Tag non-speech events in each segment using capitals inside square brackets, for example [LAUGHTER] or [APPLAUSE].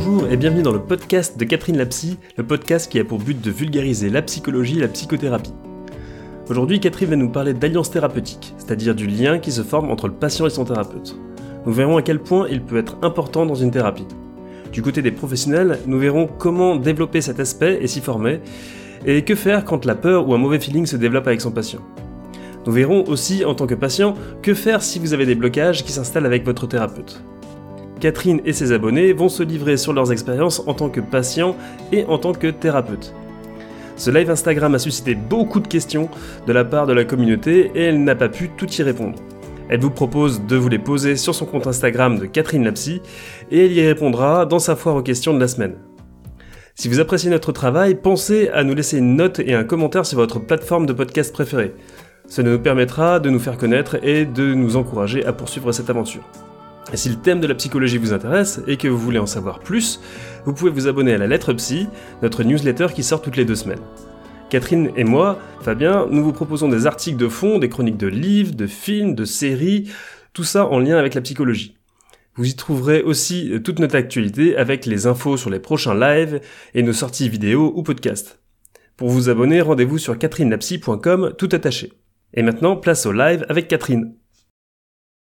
Bonjour et bienvenue dans le podcast de Catherine Lapsy, le podcast qui a pour but de vulgariser la psychologie et la psychothérapie. Aujourd'hui, Catherine va nous parler d'alliance thérapeutique, c'est-à-dire du lien qui se forme entre le patient et son thérapeute. Nous verrons à quel point il peut être important dans une thérapie. Du côté des professionnels, nous verrons comment développer cet aspect et s'y former, et que faire quand la peur ou un mauvais feeling se développe avec son patient. Nous verrons aussi, en tant que patient, que faire si vous avez des blocages qui s'installent avec votre thérapeute. Catherine et ses abonnés vont se livrer sur leurs expériences en tant que patients et en tant que thérapeutes. Ce live Instagram a suscité beaucoup de questions de la part de la communauté et elle n'a pas pu tout y répondre. Elle vous propose de vous les poser sur son compte Instagram de Catherine Lapsy et elle y répondra dans sa foire aux questions de la semaine. Si vous appréciez notre travail, pensez à nous laisser une note et un commentaire sur votre plateforme de podcast préférée. Cela nous permettra de nous faire connaître et de nous encourager à poursuivre cette aventure. Et si le thème de la psychologie vous intéresse et que vous voulez en savoir plus, vous pouvez vous abonner à la lettre psy, notre newsletter qui sort toutes les deux semaines. Catherine et moi, Fabien, nous vous proposons des articles de fond, des chroniques de livres, de films, de séries, tout ça en lien avec la psychologie. Vous y trouverez aussi toute notre actualité avec les infos sur les prochains lives et nos sorties vidéo ou podcasts. Pour vous abonner, rendez-vous sur catherinelapsy.com tout attaché. Et maintenant, place au live avec Catherine.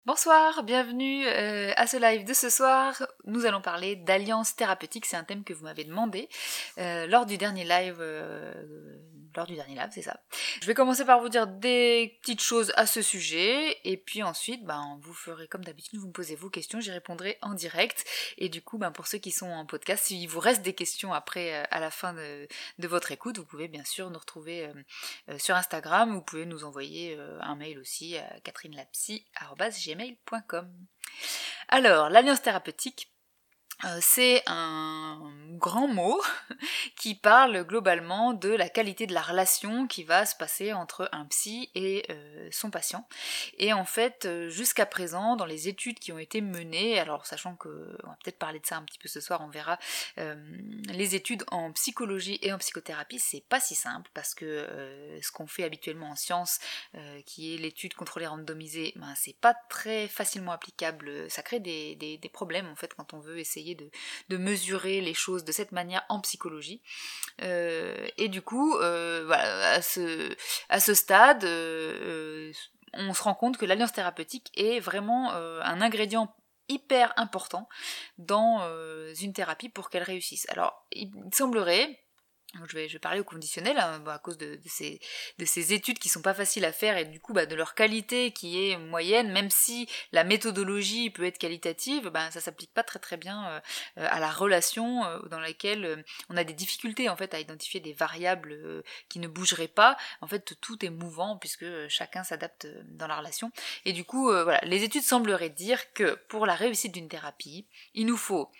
Bonsoir, bienvenue euh, à ce live de ce soir. Nous allons parler d'alliance thérapeutique, c'est un thème que vous m'avez demandé euh, lors du dernier live euh, lors du dernier lab, c'est ça. Je vais commencer par vous dire des petites choses à ce sujet, et puis ensuite, ben, vous ferez comme d'habitude, vous me posez vos questions, j'y répondrai en direct. Et du coup, ben, pour ceux qui sont en podcast, s'il vous reste des questions après, euh, à la fin de, votre écoute, vous pouvez bien sûr nous retrouver euh, euh, sur Instagram, vous pouvez nous envoyer un mail aussi à catherinelapsy.gmail.com. Alors, l'alliance thérapeutique, c'est un grand mot [LAUGHS] qui parle globalement de la qualité de la relation qui va se passer entre un psy et euh, son patient. Et en fait, euh, jusqu'à présent, dans les études qui ont été menées, alors sachant que on va peut-être parler de ça un petit peu ce soir, on verra, les études en psychologie et en psychothérapie, c'est pas si simple parce que ce qu'on fait habituellement en sciences, qui est l'étude contrôlée randomisée, ben, c'est pas très facilement applicable. Ça crée des problèmes en fait quand on veut essayer de, mesurer les choses de cette manière en psychologie. Euh, et du coup, euh, à ce, à ce stade, euh, on se rend compte que l'alliance thérapeutique est vraiment un ingrédient hyper important dans une thérapie pour qu'elle réussisse. Alors, il semblerait je vais, je vais parler au conditionnel hein, à cause de, ces, de, ces, études qui sont pas faciles à faire et du coup bah, de leur qualité qui est moyenne, même si la méthodologie peut être qualitative, bah, ça s'applique pas très très bien euh, à la relation euh, dans laquelle euh, on a des difficultés en fait à identifier des variables qui ne bougeraient pas. En fait tout est mouvant puisque chacun s'adapte dans la relation. Et du coup voilà, les études sembleraient dire que pour la réussite d'une thérapie, il nous faut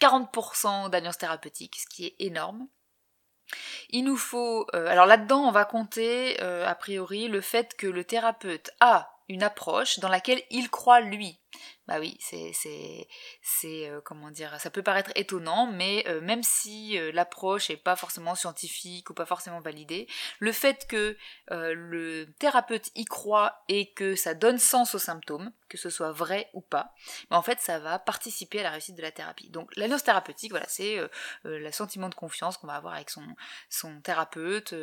40% d'alliance thérapeutique, ce qui est énorme. Il nous faut, euh, alors là-dedans, on va compter euh, a priori le fait que le thérapeute a une approche dans laquelle il croit lui. Bah oui, c'est c'est c'est euh, comment dire, ça peut paraître étonnant, mais euh, même si euh, l'approche est pas forcément scientifique ou pas forcément validée, le fait que le thérapeute y croit et que ça donne sens aux symptômes, que ce soit vrai ou pas, bah, en fait ça va participer à la réussite de la thérapie. Donc l'annonce thérapeutique, voilà, c'est le sentiment de confiance qu'on va avoir avec son son thérapeute,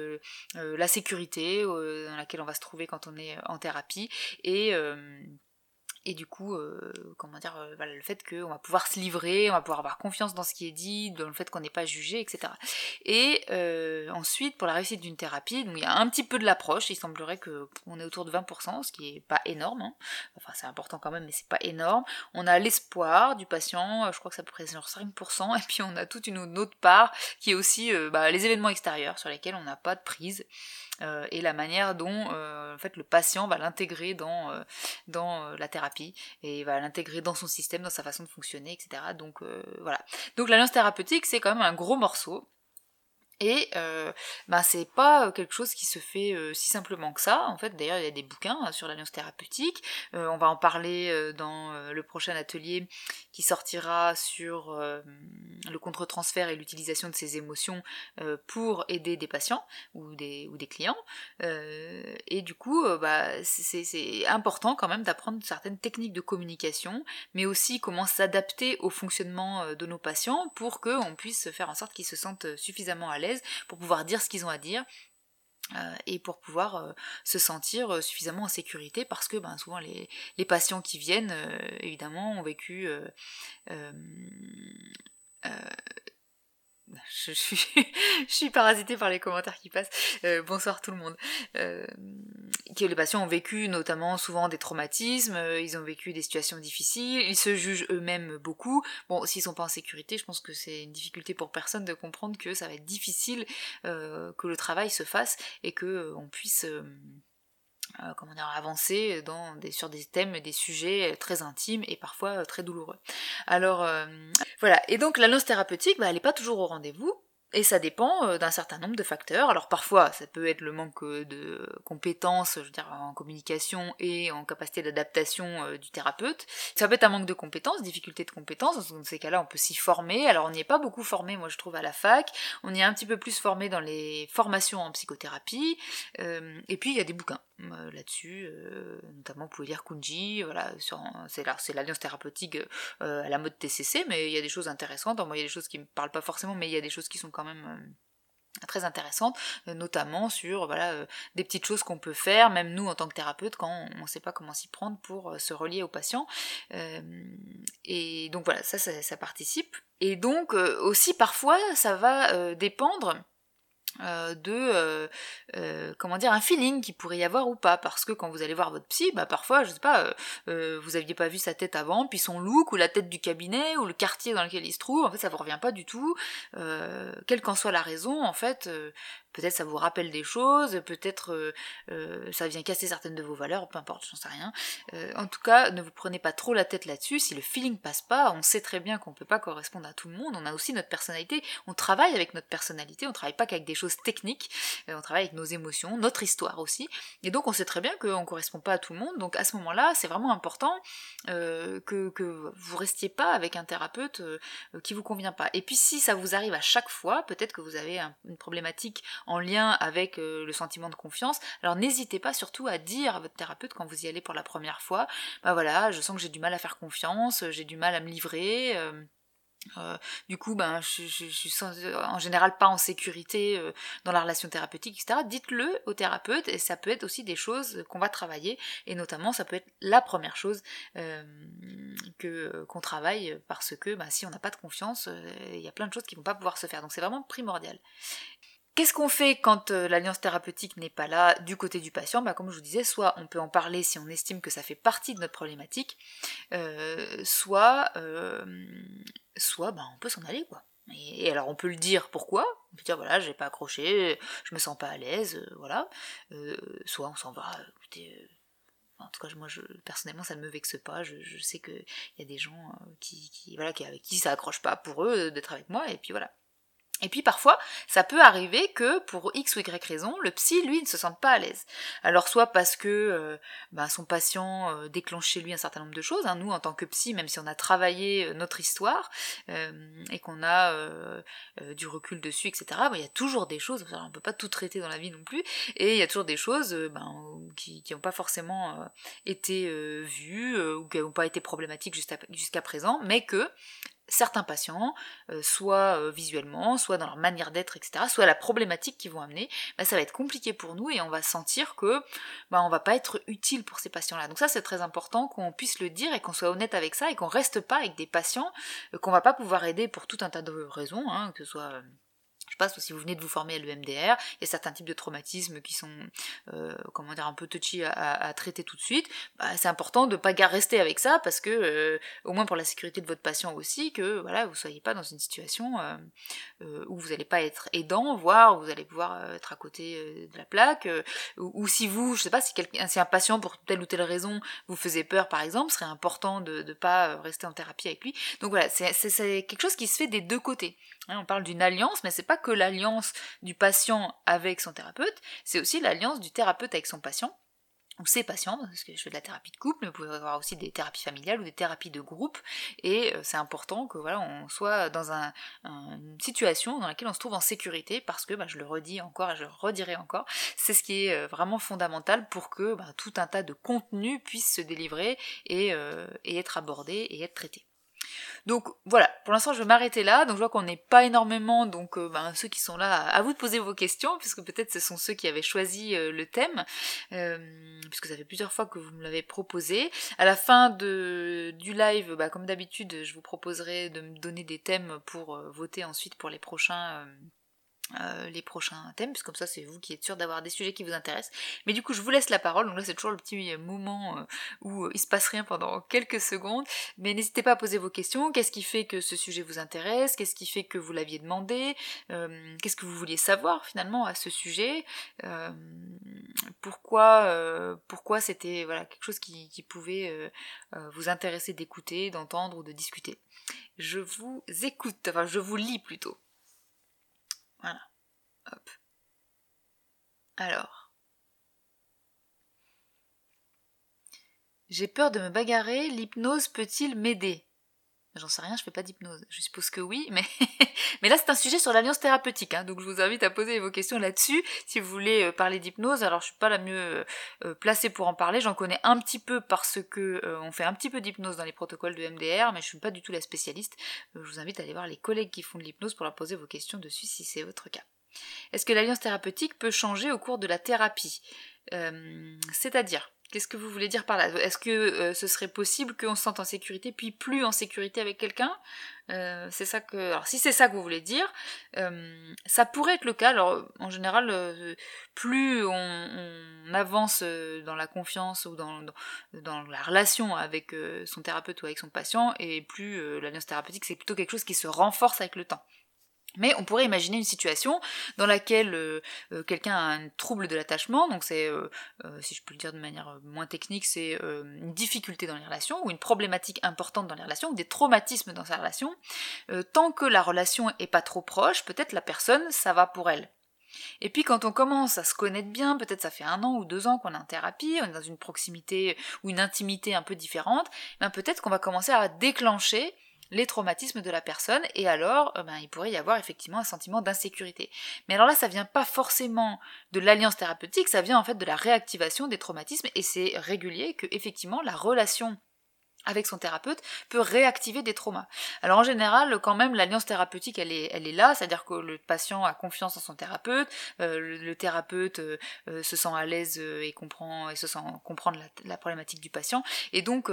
la sécurité dans laquelle on va se trouver quand on est en thérapie et et du coup, euh, comment dire, euh, le fait qu'on va pouvoir se livrer, on va pouvoir avoir confiance dans ce qui est dit, dans le fait qu'on n'est pas jugé, etc. Et euh, ensuite, pour la réussite d'une thérapie, donc il y a un petit peu de l'approche, il semblerait qu'on est autour de 20%, ce qui est pas énorme, hein. enfin c'est important quand même, mais c'est pas énorme. On a l'espoir du patient, je crois que ça peut sur 5%, et puis on a toute une autre part qui est aussi bah, les événements extérieurs sur lesquels on n'a pas de prise. Euh, et la manière dont euh, en fait, le patient va l'intégrer dans, euh, dans la thérapie et va l'intégrer dans son système, dans sa façon de fonctionner, etc. Donc voilà. Donc l'alliance thérapeutique, c'est quand même un gros morceau. Et euh, ben c'est pas quelque chose qui se fait euh, si simplement que ça. En fait, d'ailleurs, il y a des bouquins hein, sur l'alliance thérapeutique. Euh, on va en parler euh, dans le prochain atelier qui sortira sur le contre-transfert et l'utilisation de ces émotions pour aider des patients ou des, ou des clients. et du coup, bah, c'est important quand même d'apprendre certaines techniques de communication, mais aussi comment s'adapter au fonctionnement de nos patients pour qu'on puisse faire en sorte qu'ils se sentent suffisamment à l'aise pour pouvoir dire ce qu'ils ont à dire euh, et pour pouvoir euh, se sentir euh, suffisamment en sécurité parce que ben, souvent les, les patients qui viennent évidemment ont vécu je, suis, [LAUGHS] je suis parasitée par les commentaires qui passent. Euh, bonsoir tout le monde. Euh, que les patients ont vécu notamment souvent des traumatismes, euh, ils ont vécu des situations difficiles, ils se jugent eux-mêmes beaucoup. Bon, s'ils sont pas en sécurité, je pense que c'est une difficulté pour personne de comprendre que ça va être difficile que le travail se fasse et que on puisse euh, comment dire, avancer dans des, sur des thèmes, des sujets très intimes et parfois euh, très douloureux. Alors euh, voilà, et donc l'annonce thérapeutique, bah, elle n'est pas toujours au rendez-vous, et ça dépend euh, d'un certain nombre de facteurs. Alors parfois, ça peut être le manque euh, de compétences, je veux dire, en communication et en capacité d'adaptation euh, du thérapeute. Ça peut être un manque de compétences, difficulté de compétences. Dans ces cas-là, on peut s'y former. Alors on n'y est pas beaucoup formé, moi je trouve, à la fac. On y est un petit peu plus formé dans les formations en psychothérapie. et puis il y a des bouquins là-dessus, notamment vous pouvez lire Kunji. Voilà, c'est l'alliance thérapeutique à la mode TCC, mais il y a des choses intéressantes. Il y a des choses qui me parlent pas forcément, mais il y a des choses qui sont quand même euh, très intéressantes, euh, notamment sur voilà, euh, des petites choses qu'on peut faire, même nous en tant que thérapeute, quand on ne sait pas comment s'y prendre pour se relier au patient. et donc voilà, ça, ça, participe. Et donc aussi parfois, ça va dépendre euh, de euh, euh, comment dire un feeling qui pourrait y avoir ou pas. Parce que quand vous allez voir votre psy bah parfois je sais pas vous aviez pas vu sa tête avant puis son look ou la tête du cabinet ou le quartier dans lequel il se trouve en fait ça vous revient pas du tout. Quelle qu'en soit la raison en fait peut-être ça vous rappelle des choses, peut-être euh, euh, ça vient casser certaines de vos valeurs, peu importe, j'en sais rien. Euh, en tout cas, ne vous prenez pas trop la tête là-dessus, si le feeling passe pas, on sait très bien qu'on peut pas correspondre à tout le monde, on a aussi notre personnalité, on travaille avec notre personnalité, on travaille pas qu'avec des choses techniques, on travaille avec nos émotions, notre histoire aussi, et donc on sait très bien qu'on correspond pas à tout le monde, donc à ce moment-là, c'est vraiment important que, que vous restiez pas avec un thérapeute qui vous convient pas. Et puis si ça vous arrive à chaque fois, peut-être que vous avez une problématique en lien avec euh, le sentiment de confiance. Alors n'hésitez pas surtout à dire à votre thérapeute quand vous y allez pour la première fois, bah voilà, je sens que j'ai du mal à faire confiance, j'ai du mal à me livrer. Euh, euh, du coup, ben, je, suis en général pas en sécurité dans la relation thérapeutique, etc. Dites-le au thérapeute et ça peut être aussi des choses qu'on va travailler et notamment ça peut être la première chose que qu'on travaille parce que ben, si on n'a pas de confiance, il y a plein de choses qui vont pas pouvoir se faire. Donc c'est vraiment primordial. Qu'est-ce qu'on fait quand euh, l'alliance thérapeutique n'est pas là du côté du patient? Bah, Comme je vous disais, soit on peut en parler si on estime que ça fait partie de notre problématique, euh, soit, euh, soit bah, on peut s'en aller. quoi. Et, alors on peut le dire pourquoi, on peut dire voilà, j'ai pas accroché, je me sens pas à l'aise, voilà. soit on s'en va, écoutez, en tout cas, moi, je, personnellement, ça ne me vexe pas. Je, sais qu'il y a des gens qui, qui, voilà, qui, avec qui ça accroche pas pour eux d'être avec moi, et puis voilà. Et puis parfois, ça peut arriver que pour X ou Y raison, le psy, lui, ne se sente pas à l'aise. Alors soit parce que euh, bah, son patient euh, déclenche chez lui un certain nombre de choses, hein. nous en tant que psy, même si on a travaillé euh, notre histoire et qu'on a du recul dessus, etc., il y a toujours des choses, on ne peut pas tout traiter dans la vie non plus, et il y a toujours des choses ben, qui n'ont pas forcément été vues ou qui n'ont pas été problématiques jusqu'à présent, mais que certains patients, euh, soit euh, visuellement, soit dans leur manière d'être, etc., soit la problématique qu'ils vont amener, bah, ça va être compliqué pour nous et on va sentir que bah, on va pas être utile pour ces patients-là. Donc ça c'est très important qu'on puisse le dire et qu'on soit honnête avec ça et qu'on reste pas avec des patients euh, qu'on va pas pouvoir aider pour tout un tas de raisons, hein, que ce soit je sais pas si vous venez de vous former à l'EMDR, il y a certains types de traumatismes qui sont, euh, comment dire, un peu touchy à, traiter tout de suite. Bah, c'est important de pas rester avec ça parce que, euh, au moins pour la sécurité de votre patient aussi, que voilà, vous soyez pas dans une situation euh, où vous n'allez pas être aidant, voire vous allez pouvoir être à côté de la plaque, ou, si vous, je sais pas, si, quelqu'un, si un patient pour telle ou telle raison vous faisait peur par exemple, serait important de ne pas rester en thérapie avec lui. Donc voilà, c'est quelque chose qui se fait des deux côtés. Hein, on parle d'une alliance, mais c'est pas que l'alliance du patient avec son thérapeute, c'est aussi l'alliance du thérapeute avec son patient ou ses patients, parce que je fais de la thérapie de couple, mais vous pouvez avoir aussi des thérapies familiales ou des thérapies de groupe, et euh, c'est important que voilà, on soit dans une situation dans laquelle on se trouve en sécurité, parce que, bah, je le redis encore et je le redirai encore, c'est ce qui est euh, vraiment fondamental pour que bah, tout un tas de contenus puissent se délivrer et, euh, et être abordés et être traités. Donc voilà, pour l'instant je vais m'arrêter là. Donc je vois qu'on n'est pas énormément, donc euh, ben, ceux qui sont là, à vous de poser vos questions, puisque peut-être ce sont ceux qui avaient choisi euh, le thème, euh, puisque ça fait plusieurs fois que vous me l'avez proposé. À la fin de, du live, bah, comme d'habitude, je vous proposerai de me donner des thèmes pour voter ensuite pour les prochains euh, les prochains thèmes, puisque comme ça c'est vous qui êtes sûr d'avoir des sujets qui vous intéressent. Mais du coup je vous laisse la parole, donc là c'est toujours le petit moment euh, où il se passe rien pendant quelques secondes, mais n'hésitez pas à poser vos questions, qu'est-ce qui fait que ce sujet vous intéresse, qu'est-ce qui fait que vous l'aviez demandé, euh, qu'est-ce que vous vouliez savoir finalement à ce sujet, pourquoi pourquoi c'était voilà quelque chose qui, qui pouvait vous intéresser d'écouter, d'entendre ou de discuter? Je vous écoute, enfin je vous lis plutôt. Alors. J'ai peur de me bagarrer, l'hypnose peut-il m'aider? J'en sais rien, je fais pas d'hypnose. Je suppose que oui, [LAUGHS] mais, là c'est un sujet sur l'alliance thérapeutique, hein, donc je vous invite à poser vos questions là-dessus si vous voulez euh, parler d'hypnose. Alors je suis pas la mieux euh, euh, placée pour en parler, j'en connais un petit peu parce que on fait un petit peu d'hypnose dans les protocoles de MDR, mais je suis pas du tout la spécialiste. je vous invite à aller voir les collègues qui font de l'hypnose pour leur poser vos questions dessus si c'est votre cas. Est-ce que l'alliance thérapeutique peut changer au cours de la thérapie C'est-à-dire Qu'est-ce que vous voulez dire par là? Est-ce que euh, ce serait possible qu'on se sente en sécurité puis plus en sécurité avec quelqu'un? Euh, C'est ça que. Alors si c'est ça que vous voulez dire, euh, ça pourrait être le cas. Alors en général, plus on, avance dans la confiance ou dans, dans, la relation avec son thérapeute ou avec son patient, et plus l'alliance thérapeutique c'est plutôt quelque chose qui se renforce avec le temps. Mais on pourrait imaginer une situation dans laquelle euh, euh, quelqu'un a un trouble de l'attachement, donc c'est, euh, si je peux le dire de manière moins technique, c'est une difficulté dans les relations, ou une problématique importante dans les relations, ou des traumatismes dans sa relation. tant que la relation est pas trop proche, peut-être la personne, ça va pour elle. Et puis quand on commence à se connaître bien, peut-être ça fait un an ou deux ans qu'on est en thérapie, on est dans une proximité ou une intimité un peu différente, ben peut-être qu'on va commencer à déclencher les traumatismes de la personne et alors euh, ben, il pourrait y avoir effectivement un sentiment d'insécurité. Mais alors là ça vient pas forcément de l'alliance thérapeutique, ça vient en fait de la réactivation des traumatismes et c'est régulier que effectivement la relation avec son thérapeute peut réactiver des traumas. Alors en général, quand même, l'alliance thérapeutique, elle est, elle est là, c'est-à-dire que le patient a confiance en son thérapeute, euh, le, thérapeute euh, euh, se sent à l'aise et comprend et se sent comprendre la, problématique du patient, et donc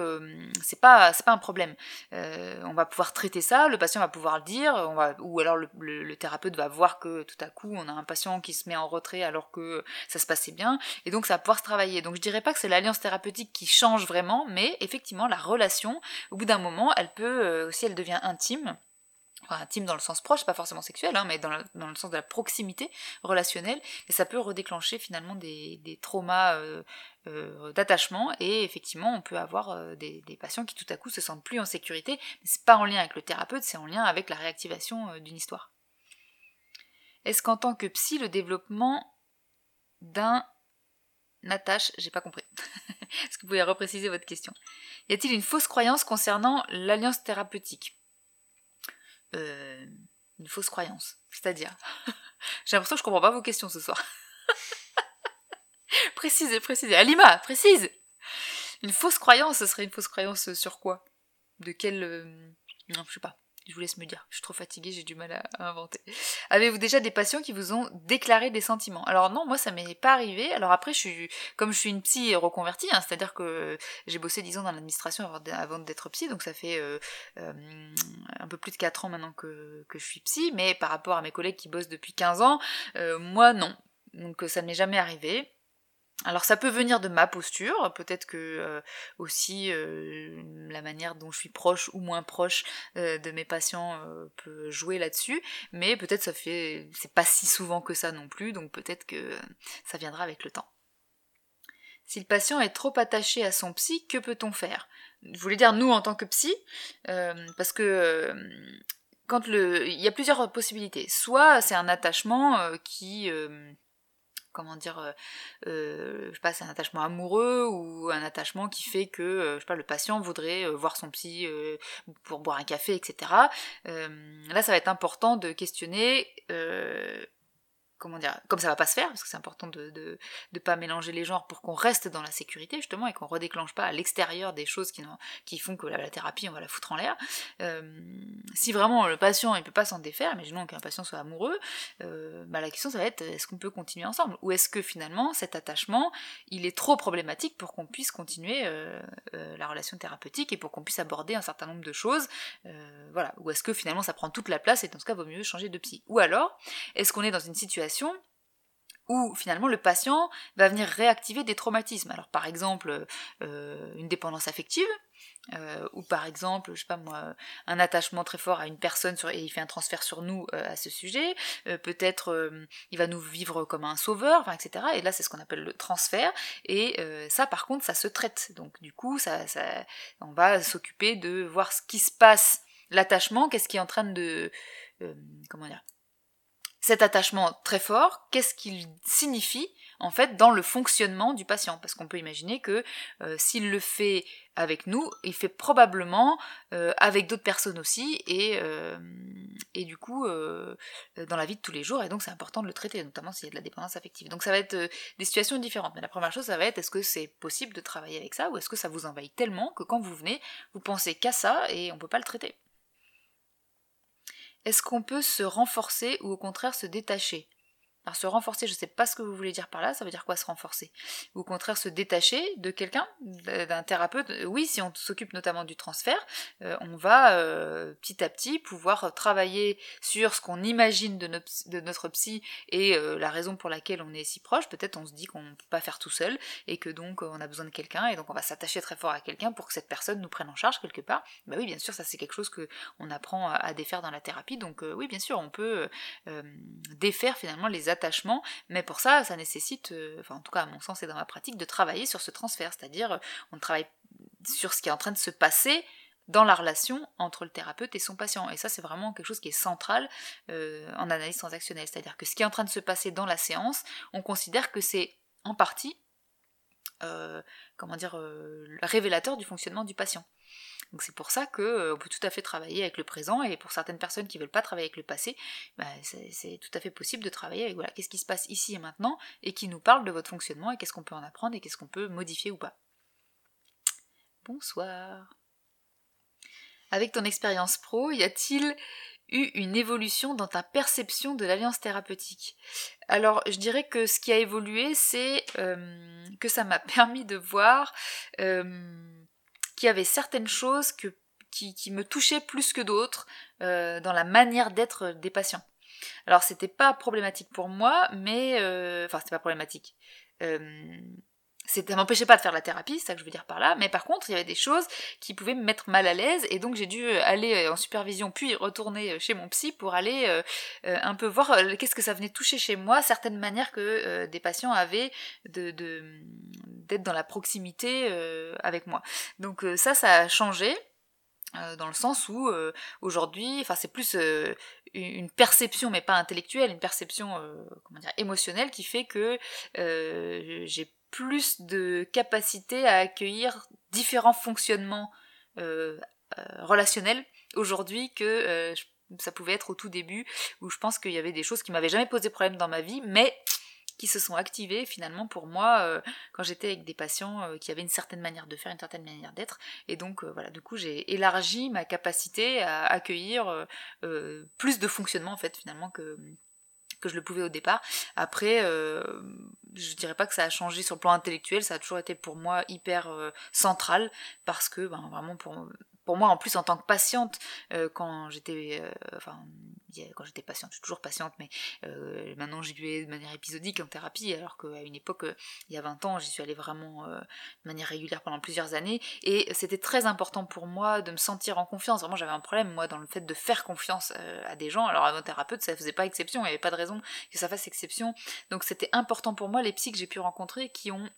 c'est pas c'est pas un problème. on va pouvoir traiter ça, le patient va pouvoir le dire, ou alors le, le, thérapeute va voir que tout à coup on a un patient qui se met en retrait alors que ça se passait bien, et donc ça va pouvoir se travailler. Donc je dirais pas que c'est l'alliance thérapeutique qui change vraiment, mais effectivement la relation au bout d'un moment, elle peut, euh, si elle devient intime, intime dans le sens proche, pas forcément sexuel, hein, mais dans, le sens de la proximité relationnelle, et ça peut redéclencher finalement des, traumas euh, euh, d'attachement, et effectivement on peut avoir des, patients qui tout à coup se sentent plus en sécurité, mais c'est pas en lien avec le thérapeute, c'est en lien avec la réactivation d'une histoire. Est-ce qu'en tant que psy, le développement d'un attache, j'ai pas compris. [LAUGHS] [LAUGHS] Est-ce que vous pouvez repréciser votre question? Y a-t-il une fausse croyance concernant l'alliance thérapeutique? Euh, Une fausse croyance, c'est-à-dire [LAUGHS] J'ai l'impression que je comprends pas vos questions ce soir. [LAUGHS] précisez, précisez. Alima, précise Une fausse croyance, ce serait une fausse croyance sur quoi? De quelle... Euh, non, je sais pas. Je vous laisse me dire. Je suis trop fatiguée, j'ai du mal à, inventer. Avez-vous déjà des patients qui vous ont déclaré des sentiments? Alors non, moi ça m'est pas arrivé. Alors après, je suis, comme je suis une psy reconvertie, hein, c'est-à-dire que j'ai bossé 10 ans dans l'administration avant d'être psy, donc ça fait euh, euh, un peu plus de 4 ans maintenant que, je suis psy, mais par rapport à mes collègues qui bossent depuis 15 ans, euh, moi non. Donc ça ne m'est jamais arrivé. Alors ça peut venir de ma posture, peut-être que euh, aussi euh, la manière dont je suis proche ou moins proche euh, de mes patients peut jouer là-dessus, mais peut-être ça fait c'est pas si souvent que ça non plus, donc peut-être que ça viendra avec le temps. Si le patient est trop attaché à son psy, que peut-on faire? Je voulais dire nous en tant que psy, parce que quand le, il y a plusieurs possibilités. Soit c'est un attachement qui comment dire, euh, euh, je sais pas, c'est un attachement amoureux ou un attachement qui fait que, euh, je sais pas, le patient voudrait voir son psy pour boire un café, etc. là, ça va être important de questionner comment dire, comme ça va pas se faire, parce que c'est important de, de, de, pas mélanger les genres pour qu'on reste dans la sécurité, justement, et qu'on redéclenche pas à l'extérieur des choses qui, qui font que la, thérapie, on va la foutre en l'air. Euh, si vraiment le patient, il peut pas s'en défaire, imaginons qu'un patient soit amoureux, euh, bah, la question, ça va être, est-ce qu'on peut continuer ensemble? Ou est-ce que finalement, cet attachement, il est trop problématique pour qu'on puisse continuer euh, la relation thérapeutique et pour qu'on puisse aborder un certain nombre de choses Voilà. Ou est-ce que finalement, ça prend toute la place et dans ce cas, vaut mieux changer de psy? Ou alors, est-ce qu'on est dans une situation où finalement le patient va venir réactiver des traumatismes. Alors par exemple euh, une dépendance affective, euh, ou par exemple, je sais pas moi, un attachement très fort à une personne et il fait un transfert sur nous euh, à ce sujet. Peut-être il va nous vivre comme un sauveur, etc. Et là c'est ce qu'on appelle le transfert. Et ça par contre ça se traite. Donc du coup on va s'occuper de voir ce qui se passe, l'attachement, qu'est-ce qui est en train de comment dire cet attachement très fort, qu'est-ce qu'il signifie en fait dans le fonctionnement du patient? Parce qu'on peut imaginer que euh, s'il le fait avec nous, il fait probablement euh, avec d'autres personnes aussi, et, euh, et du coup dans la vie de tous les jours, et donc c'est important de le traiter, notamment s'il y a de la dépendance affective. Donc ça va être des situations différentes. Mais la première chose, ça va être est-ce que c'est possible de travailler avec ça, ou est-ce que ça vous envahit tellement que quand vous venez, vous pensez qu'à ça et on peut pas le traiter? Est-ce qu'on peut se renforcer ou au contraire se détacher? Alors se renforcer, je ne sais pas ce que vous voulez dire par là, ça veut dire quoi se renforcer? Ou au contraire se détacher de quelqu'un, d'un thérapeute? Oui, si on s'occupe notamment du transfert, euh, on va euh, petit à petit pouvoir travailler sur ce qu'on imagine de, notre psy et euh, la raison pour laquelle on est si proche. Peut-être on se dit qu'on ne peut pas faire tout seul et que donc on a besoin de quelqu'un et donc on va s'attacher très fort à quelqu'un pour que cette personne nous prenne en charge quelque part. Bah oui, bien sûr, ça c'est quelque chose que on apprend à défaire dans la thérapie. Donc oui, bien sûr, on peut défaire finalement les attachement, mais pour ça, ça nécessite, euh, enfin en tout cas à mon sens et dans ma pratique, de travailler sur ce transfert, c'est-à-dire euh, on travaille sur ce qui est en train de se passer dans la relation entre le thérapeute et son patient. Et ça, c'est vraiment quelque chose qui est central euh, en analyse transactionnelle. C'est-à-dire que ce qui est en train de se passer dans la séance, on considère que c'est en partie, comment dire, révélateur du fonctionnement du patient. Donc c'est pour ça qu'on euh, peut tout à fait travailler avec le présent et pour certaines personnes qui veulent pas travailler avec le passé, bah, c'est tout à fait possible de travailler avec voilà qu'est-ce qui se passe ici et maintenant et qui nous parle de votre fonctionnement et qu'est-ce qu'on peut en apprendre et qu'est-ce qu'on peut modifier ou pas. Bonsoir. Avec ton expérience pro, y a-t-il eu une évolution dans ta perception de l'alliance thérapeutique? Alors, je dirais que ce qui a évolué, c'est euh, que ça m'a [LAUGHS] permis de voir euh, qu'il y avait certaines choses qui, me touchaient plus que d'autres euh, dans la manière d'être des patients. Alors c'était pas problématique pour moi, mais euh, enfin c'était pas problématique. Euh, ça m'empêchait pas de faire la thérapie, c'est ça que je veux dire par là, mais par contre, il y avait des choses qui pouvaient me mettre mal à l'aise, et donc j'ai dû aller en supervision, puis retourner chez mon psy pour aller euh, euh, un peu voir euh, qu'est-ce que ça venait toucher chez moi, certaines manières que des patients avaient de, d'être dans la proximité avec moi. Donc ça, ça a changé. dans le sens où aujourd'hui, enfin c'est plus une perception, mais pas intellectuelle, une perception comment dire émotionnelle qui fait que j'ai plus de capacité à accueillir différents fonctionnements euh, euh, relationnels aujourd'hui que euh, ça pouvait être au tout début, où je pense qu'il y avait des choses qui m'avaient jamais posé problème dans ma vie, mais qui se sont activées finalement pour moi quand j'étais avec des patients qui avaient une certaine manière de faire, une certaine manière d'être. Et donc voilà, du coup j'ai élargi ma capacité à accueillir plus de fonctionnements en fait finalement que que je le pouvais au départ. Après, euh, je dirais pas que ça a changé sur le plan intellectuel, ça a toujours été pour moi hyper euh, central parce que ben, vraiment pour pour moi, en plus, en tant que patiente, euh, quand j'étais, euh, enfin, quand j'étais patiente, je suis toujours patiente, mais euh, maintenant j'y vais de manière épisodique en thérapie, alors qu'à une époque, il y a 20 ans, j'y suis allée vraiment de manière régulière pendant plusieurs années, et c'était très important pour moi de me sentir en confiance. Vraiment, j'avais un problème, moi, dans le fait de faire confiance à des gens. Alors, à mon thérapeute, ça faisait pas exception, il n'y avait pas de raison que ça fasse exception. Donc, c'était important pour moi, les psys que j'ai pu rencontrer, qui ont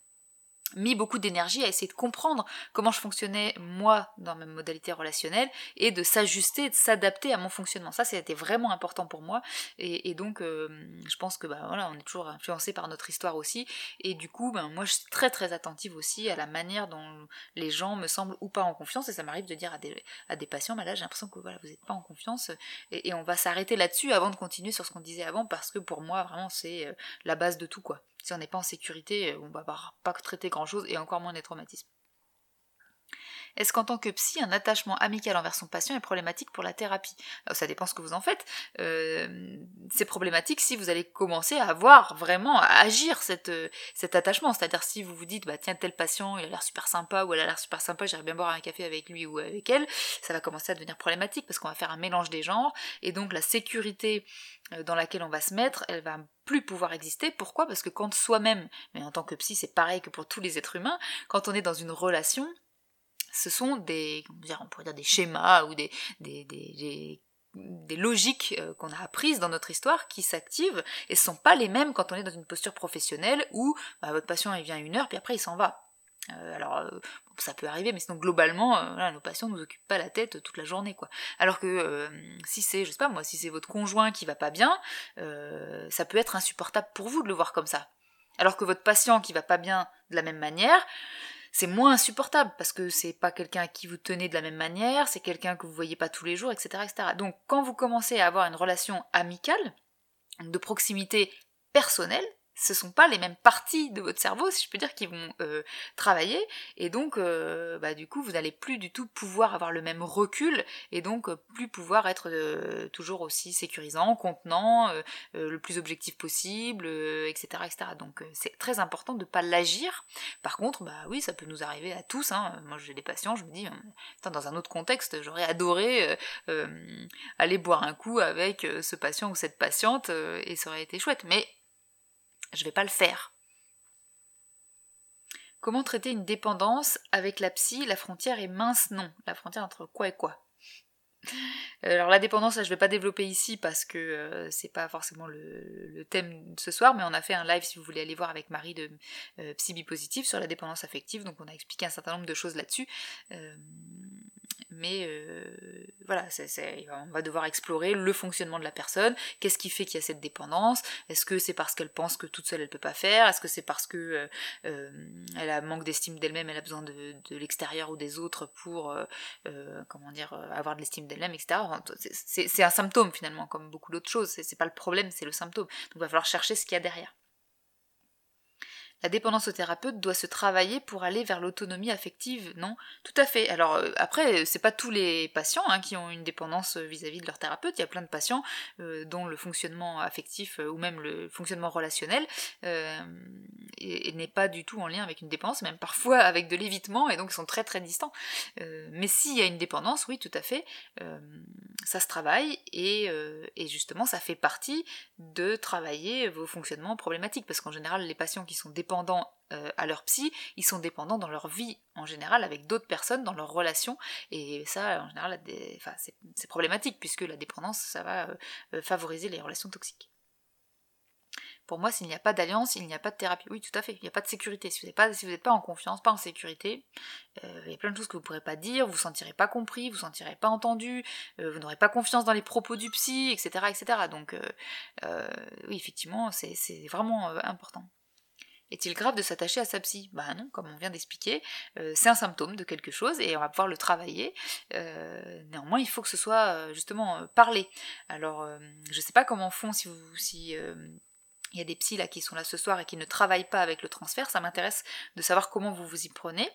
mis beaucoup d'énergie à essayer de comprendre comment je fonctionnais moi dans ma modalité relationnelle et de s'ajuster, de s'adapter à mon fonctionnement. Ça, c'était vraiment important pour moi. Et, donc euh, je pense que bah voilà, on est toujours influencé par notre histoire aussi. Et du coup, ben moi je suis très très attentive aussi à la manière dont les gens me semblent ou pas en confiance. Et ça m'arrive de dire à des, à des patients, bah là j'ai l'impression que voilà vous n'êtes pas en confiance. Et, et on va s'arrêter là-dessus avant de continuer sur ce qu'on disait avant parce que pour moi vraiment c'est euh, la base de tout quoi si on n'est pas en sécurité, on va pas traiter grand chose et encore moins des traumatismes. Est-ce qu'en tant que psy, un attachement amical envers son patient est problématique pour la thérapie? Ça dépend ce que vous en faites. Euh, c'est problématique si vous allez commencer à avoir vraiment à agir cette, cet attachement. C'est-à-dire si vous vous dites, bah tiens, tel patient, il a l'air super sympa ou elle a l'air super sympa, j'irai bien boire un café avec lui ou avec elle, ça va commencer à devenir problématique parce qu'on va faire un mélange des genres et donc la sécurité euh, dans laquelle on va se mettre, elle va plus pouvoir exister. Pourquoi? Parce que quand soi-même, mais en tant que psy c'est pareil que pour tous les êtres humains, quand on est dans une relation, ce sont des, on pourrait dire des schémas ou des, des, logiques euh, qu'on a apprises dans notre histoire qui s'activent et ce sont pas les mêmes quand on est dans une posture professionnelle où bah, votre patient vient une heure puis après il s'en va. Euh, alors euh, ça peut arriver, mais sinon globalement, nos patients nous occupent pas la tête toute la journée, quoi. Alors que si c'est, je sais pas moi, si c'est votre conjoint qui va pas bien, ça peut être insupportable pour vous de le voir comme ça. Alors que votre patient qui va pas bien de la même manière, c'est moins insupportable parce que c'est pas quelqu'un à qui vous tenez de la même manière, c'est quelqu'un que vous voyez pas tous les jours, etc., etc. Donc quand vous commencez à avoir une relation amicale, de proximité personnelle, ce sont pas les mêmes parties de votre cerveau, si je peux dire, qui vont euh, travailler, et donc, euh, bah, du coup, vous n'allez plus du tout pouvoir avoir le même recul, et donc euh, plus pouvoir être toujours aussi sécurisant, contenant, le plus objectif possible, etc., etc. Donc, c'est très important de ne pas l'agir. Par contre, bah oui, ça peut nous arriver à tous. Hein. Moi, j'ai des patients, je me dis, dans un autre contexte, j'aurais adoré aller boire un coup avec ce patient ou cette patiente, et ça aurait été chouette. Mais je vais pas le faire. Comment traiter une dépendance avec la psy? La frontière est mince, non. La frontière entre quoi et quoi? Alors la dépendance, là, je vais pas développer ici parce que euh, c'est pas forcément le, thème de ce soir, mais on a fait un live si vous voulez aller voir avec Marie de euh, Psy Positive sur la dépendance affective, donc on a expliqué un certain nombre de choses là-dessus. Euh, mais euh, voilà, on va devoir explorer le fonctionnement de la personne, qu'est-ce qui fait qu'il y a cette dépendance, est-ce que c'est parce qu'elle pense que toute seule elle peut pas faire, est-ce que c'est parce que euh, euh, elle a manque d'estime d'elle-même, elle a besoin de, l'extérieur ou des autres pour comment dire avoir de l'estime d'elle-même, etc. C'est un symptôme finalement, comme beaucoup d'autres choses, c'est pas le problème, c'est le symptôme. Donc il va falloir chercher ce qu'il y a derrière. La dépendance au thérapeute doit se travailler pour aller vers l'autonomie affective, non? Tout à fait. Alors euh, après, c'est pas tous les patients hein, qui ont une dépendance euh, vis-à-vis de leur thérapeute. Il y a plein de patients euh, dont le fonctionnement affectif ou même le fonctionnement relationnel n'est pas du tout en lien avec une dépendance, même parfois [LAUGHS] avec de l'évitement, et donc ils sont très très distants. mais s'il y a une dépendance, oui, tout à fait, ça se travaille et, et justement ça fait partie de travailler vos fonctionnements problématiques, parce qu'en général les patients qui sont dépendants euh, à leur psy, ils sont dépendants dans leur vie en général avec d'autres personnes, dans leurs relations, et ça en général c'est problématique puisque la dépendance ça va euh, euh, favoriser les relations toxiques. Pour moi, s'il n'y a pas d'alliance, il n'y a pas de thérapie. Oui, tout à fait. Il n'y a pas de sécurité. Si vous n'êtes pas, si pas en confiance, pas en sécurité, il y a plein de choses que vous ne pourrez pas dire, vous ne vous sentirez pas compris, vous ne vous sentirez pas entendu, vous n'aurez pas confiance dans les propos du psy, etc. etc. Donc, oui, effectivement, c'est vraiment important. Est-il grave de s'attacher à sa psy? Bah non, comme on vient d'expliquer, euh, c'est un symptôme de quelque chose et on va pouvoir le travailler. Euh, néanmoins, il faut que ce soit euh, justement parlé. Alors, je sais pas comment font si vous si il y a des psys là qui sont là ce soir et qui ne travaillent pas avec le transfert, ça m'intéresse de savoir comment vous vous y prenez.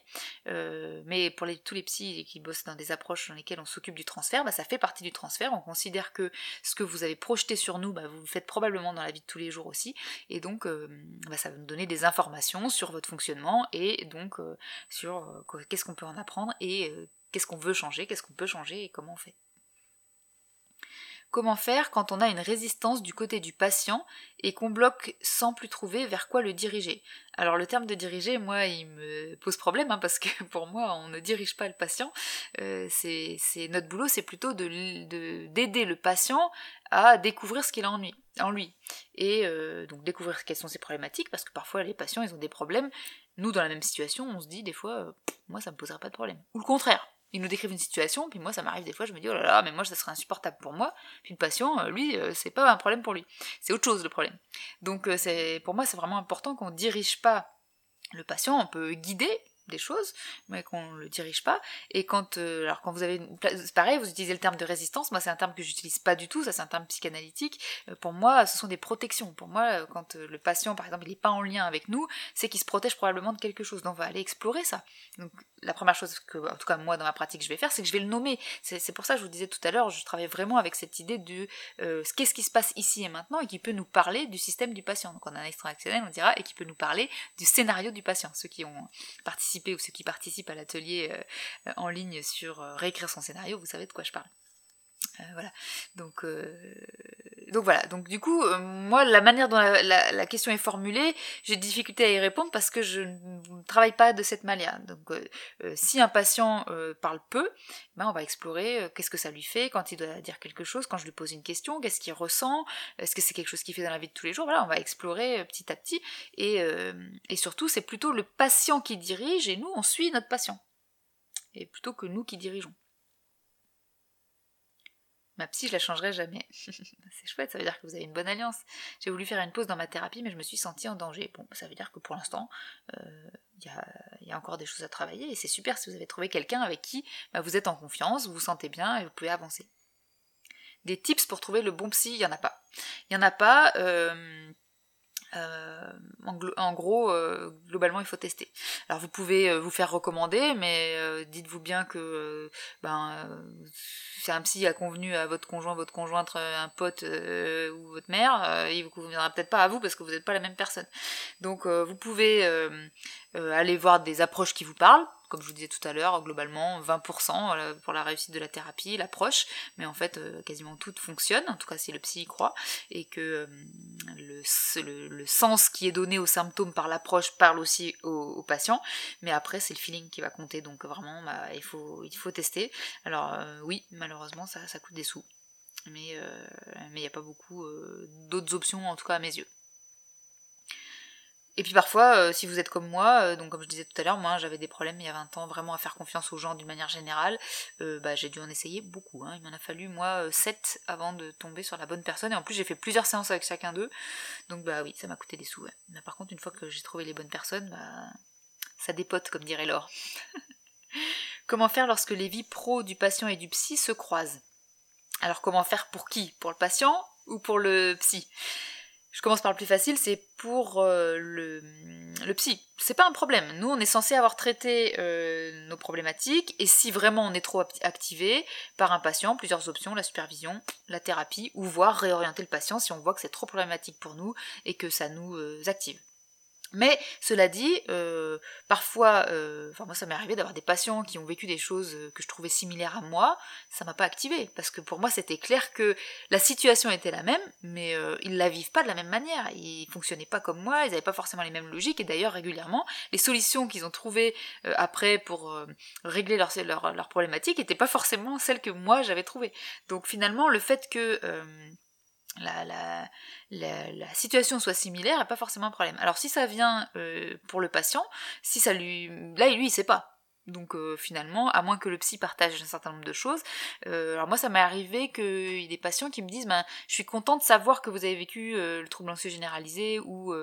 Euh, mais pour tous les psys qui bossent dans des approches dans lesquelles on s'occupe du transfert, bah, ça fait partie du transfert. On considère que ce que vous avez projeté sur nous, bah, vous le faites probablement dans la vie de tous les jours aussi. Et donc, euh, bah, ça va nous donner des informations sur votre fonctionnement et donc euh, sur qu'est-ce qu'on peut en apprendre et qu'est-ce qu'on veut changer, qu'est-ce qu'on peut changer et comment on fait. Comment faire quand on a une résistance du côté du patient et qu'on bloque sans plus trouver vers quoi le diriger? Alors le terme de diriger, moi, il me pose problème hein, parce que [LAUGHS] pour moi, on ne dirige pas le patient. Euh, c'est notre boulot, c'est plutôt d'aider le patient à découvrir ce qu'il a en lui, et euh, donc découvrir quelles sont ses problématiques parce que parfois les patients ils ont des problèmes nous, dans la même situation, on se dit des fois, moi, ça me poserait pas de problème. Ou le contraire. Ils nous décrivent une situation, puis moi ça m'arrive des fois, je me dis oh là là, mais moi ça serait insupportable pour moi. Puis le patient, lui, c'est pas un problème pour lui. C'est autre chose le problème. Donc c'est pour moi c'est vraiment important qu'on dirige pas le patient, on peut guider, des choses, mais qu'on ne le dirige pas. Et quand, euh, alors quand vous avez, pareil, vous utilisez le terme de résistance. Moi, c'est un terme que j'utilise pas du tout. Ça, c'est un terme psychanalytique. Euh, pour moi, ce sont des protections. Pour moi, euh, quand le patient, par exemple, il n'est pas en lien avec nous, c'est qu'il se protège probablement de quelque chose. Donc, on va aller explorer ça. Donc, la première chose que, en tout cas, moi, dans ma pratique, je vais faire, c'est que je vais le nommer. C'est pour ça que je vous disais tout à l'heure, je travaille vraiment avec cette idée de qu'est-ce qui se passe ici et maintenant et qui peut nous parler du système du patient. Donc, on a un extra on dira, et qui peut nous parler du scénario du patient. Ceux qui ont participé ou ceux qui participent à l'atelier euh, en ligne sur euh, réécrire son scénario, vous savez de quoi je parle. Euh, voilà. Donc, donc voilà. Donc du coup, moi, la manière dont la, question est formulée, j'ai des difficultés à y répondre parce que je ne travaille pas de cette manière. Donc, si un patient parle peu, ben, on va explorer qu'est-ce que ça lui fait quand il doit dire quelque chose, quand je lui pose une question, qu'est-ce qu'il ressent, est-ce que c'est quelque chose qu'il fait dans la vie de tous les jours? Voilà, on va explorer petit à petit. Et, et surtout, c'est plutôt le patient qui dirige et nous, on suit notre patient. Et plutôt que nous qui dirigeons. Ma psy, je la changerai jamais. [LAUGHS] c'est chouette, ça veut dire que vous avez une bonne alliance. J'ai voulu faire une pause dans ma thérapie, mais je me suis sentie en danger. Bon, ça veut dire que pour l'instant, euh, il y, a, encore des choses à travailler, et c'est super si vous avez trouvé quelqu'un avec qui bah, vous êtes en confiance, vous vous sentez bien et vous pouvez avancer. Des tips pour trouver le bon psy, il n'y en a pas. Il n'y en a pas. Euh, euh, en, gros, euh, globalement, il faut tester. Alors, vous pouvez euh, vous faire recommander, mais dites-vous bien que ben, c'est un psy a convenu à votre conjoint, votre conjointe, un pote ou votre mère, il vous conviendra peut-être pas à vous parce que vous n'êtes pas la même personne. Donc, vous pouvez aller voir des approches qui vous parlent. Comme je vous disais tout à l'heure, globalement 20% euh, pour la réussite de la thérapie, l'approche, mais en fait euh, quasiment tout fonctionne, en tout cas si le psy y croit, et que euh, le, sens qui est donné aux symptômes par l'approche parle aussi au, patient, mais après c'est le feeling qui va compter, donc vraiment bah, il, faut, il faut tester. Alors oui, malheureusement ça, ça coûte des sous, mais il n'y a pas beaucoup d'autres options en tout cas à mes yeux. Et puis parfois, euh, si vous êtes comme moi, euh, donc comme je disais tout à l'heure, moi j'avais des problèmes il y a 20 ans vraiment à faire confiance aux gens d'une manière générale, euh, bah, j'ai dû en essayer beaucoup. Hein. Il m'en a fallu moi 7 avant de tomber sur la bonne personne. Et en plus j'ai fait plusieurs séances avec chacun d'eux. Donc bah oui, ça m'a coûté des sous. Mais par contre, une fois que j'ai trouvé les bonnes personnes, bah, ça dépote comme dirait Laure. [LAUGHS] comment faire lorsque les vies pro du patient et du psy se croisent? Alors comment faire pour qui? Pour le patient ou pour le psy? Je commence par le plus facile, c'est pour euh, le, le psy. C'est pas un problème. Nous, on est censé avoir traité euh, nos problématiques, et si vraiment on est trop activé par un patient, plusieurs options, la supervision, la thérapie, ou voir réorienter le patient si on voit que c'est trop problématique pour nous et que ça nous euh, active. Mais cela dit, euh, parfois, euh, enfin moi ça m'est arrivé d'avoir des patients qui ont vécu des choses euh, que je trouvais similaires à moi, ça m'a pas activé parce que pour moi c'était clair que la situation était la même, mais ils la vivent pas de la même manière, ils fonctionnaient pas comme moi, ils n'avaient pas forcément les mêmes logiques. Et d'ailleurs régulièrement les solutions qu'ils ont trouvées après pour régler leur, leur problématiques n'étaient pas forcément celles que moi j'avais trouvées. Donc finalement le fait que la, la, la, situation soit similaire n'est pas forcément un problème. Alors si ça vient euh, pour le patient, si ça lui... Là, lui, il sait pas. Donc euh, finalement, à moins que le psy partage un certain nombre de choses, euh, alors moi ça m'est arrivé qu'il y ait des patients qui me disent ben, je suis contente de savoir que vous avez vécu euh, le trouble anxieux généralisé ou,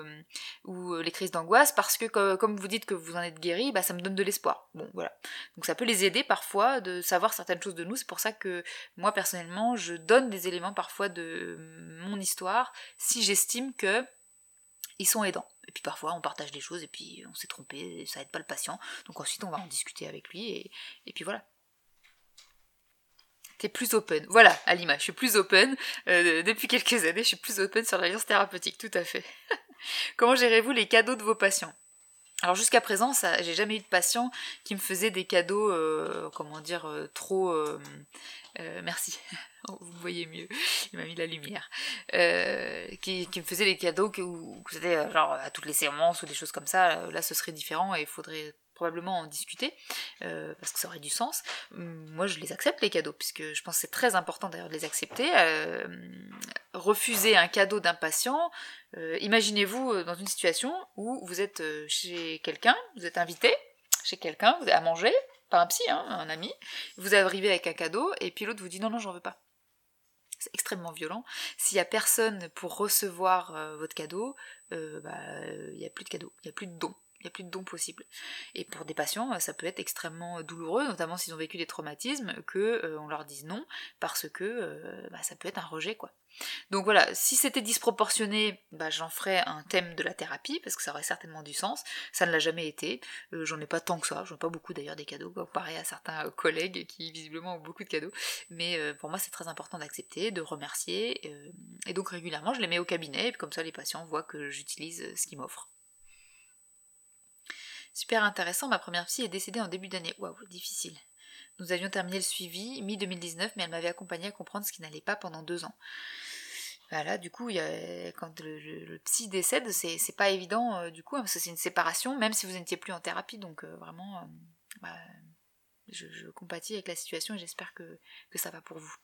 ou les crises d'angoisse parce que comme vous dites que vous en êtes guéri, ben, ça me donne de l'espoir. Bon voilà. Donc ça peut les aider parfois de savoir certaines choses de nous, c'est pour ça que moi personnellement je donne des éléments parfois de mon histoire si j'estime que ils sont aidants. Et puis parfois on partage des choses et puis on s'est trompé, ça aide pas le patient. Donc ensuite on va en discuter avec lui et, et puis voilà. T'es plus open. Voilà, Alima, je suis plus open. Euh, depuis quelques années, je suis plus open sur l'alliance thérapeutique, tout à fait. [LAUGHS] Comment gérez-vous les cadeaux de vos patients? Alors jusqu'à présent, ça, j'ai jamais eu de patient qui me faisait des cadeaux, euh, comment dire, euh, trop, merci. [LAUGHS] [LAUGHS] vous voyez mieux, [LAUGHS] il m'a mis la lumière, euh, qui, me faisait des cadeaux que, c'était euh, genre à toutes les séances ou des choses comme ça, là ce serait différent et il faudrait probablement en discuter, euh, parce que ça aurait du sens. Moi, je les accepte, les cadeaux, puisque je pense que c'est très important d'ailleurs de les accepter. Euh, refuser un cadeau d'un patient, euh, imaginez-vous dans une situation où vous êtes chez quelqu'un, vous êtes invité chez quelqu'un, vous avez à manger, pas un psy, hein, un ami, vous arrivez avec un cadeau, et puis l'autre vous dit non, non, j'en veux pas. Extrêmement violent. S'il y a personne pour recevoir votre cadeau, bah, il n'y a plus de cadeau, il n'y a plus de don il n'y a plus de dons possibles. Et pour des patients, ça peut être extrêmement douloureux, notamment s'ils ont vécu des traumatismes, que euh, on leur dise non, parce que euh, bah, ça peut être un rejet, quoi. Donc voilà, si c'était disproportionné, bah, j'en ferais un thème de la thérapie, parce que ça aurait certainement du sens. Ça ne l'a jamais été. Euh, j'en ai pas tant que ça, j'en ai pas beaucoup d'ailleurs des cadeaux, comparé à certains collègues qui visiblement ont beaucoup de cadeaux. Mais pour moi, c'est très important d'accepter, de remercier. et donc régulièrement, je les mets au cabinet, et comme ça les patients voient que j'utilise ce qu'ils m'offrent. Super intéressant, ma première psy est décédée en début d'année. Waouh, difficile. Nous avions terminé le suivi mi-2019, mais elle m'avait accompagnée à comprendre ce qui n'allait pas pendant deux ans. Voilà, du coup, quand le, psy décède, c'est pas évident euh, du coup, parce que c'est une séparation, même si vous n'étiez plus en thérapie, donc euh, vraiment, euh, bah, je, compatis avec la situation et j'espère que ça va pour vous.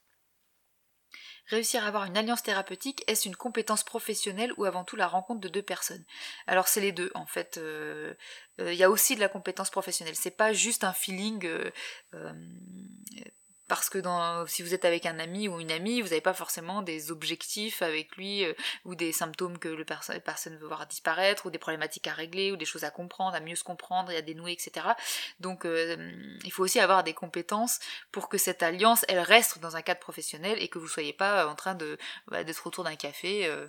Réussir à avoir une alliance thérapeutique, est-ce une compétence professionnelle ou avant tout la rencontre de deux personnes? Alors c'est les deux en fait. Euh, euh, il y a aussi de la compétence professionnelle. C'est pas juste un feeling euh, parce que dans, si vous êtes avec un ami ou une amie, vous n'avez pas forcément des objectifs avec lui euh, ou des symptômes que le personne veut voir disparaître ou des problématiques à régler ou des choses à comprendre, à mieux se comprendre et à dénouer, etc. Donc euh, il faut aussi avoir des compétences pour que cette alliance elle reste dans un cadre professionnel et que vous soyez pas en train de bah, d'être autour d'un café. Euh,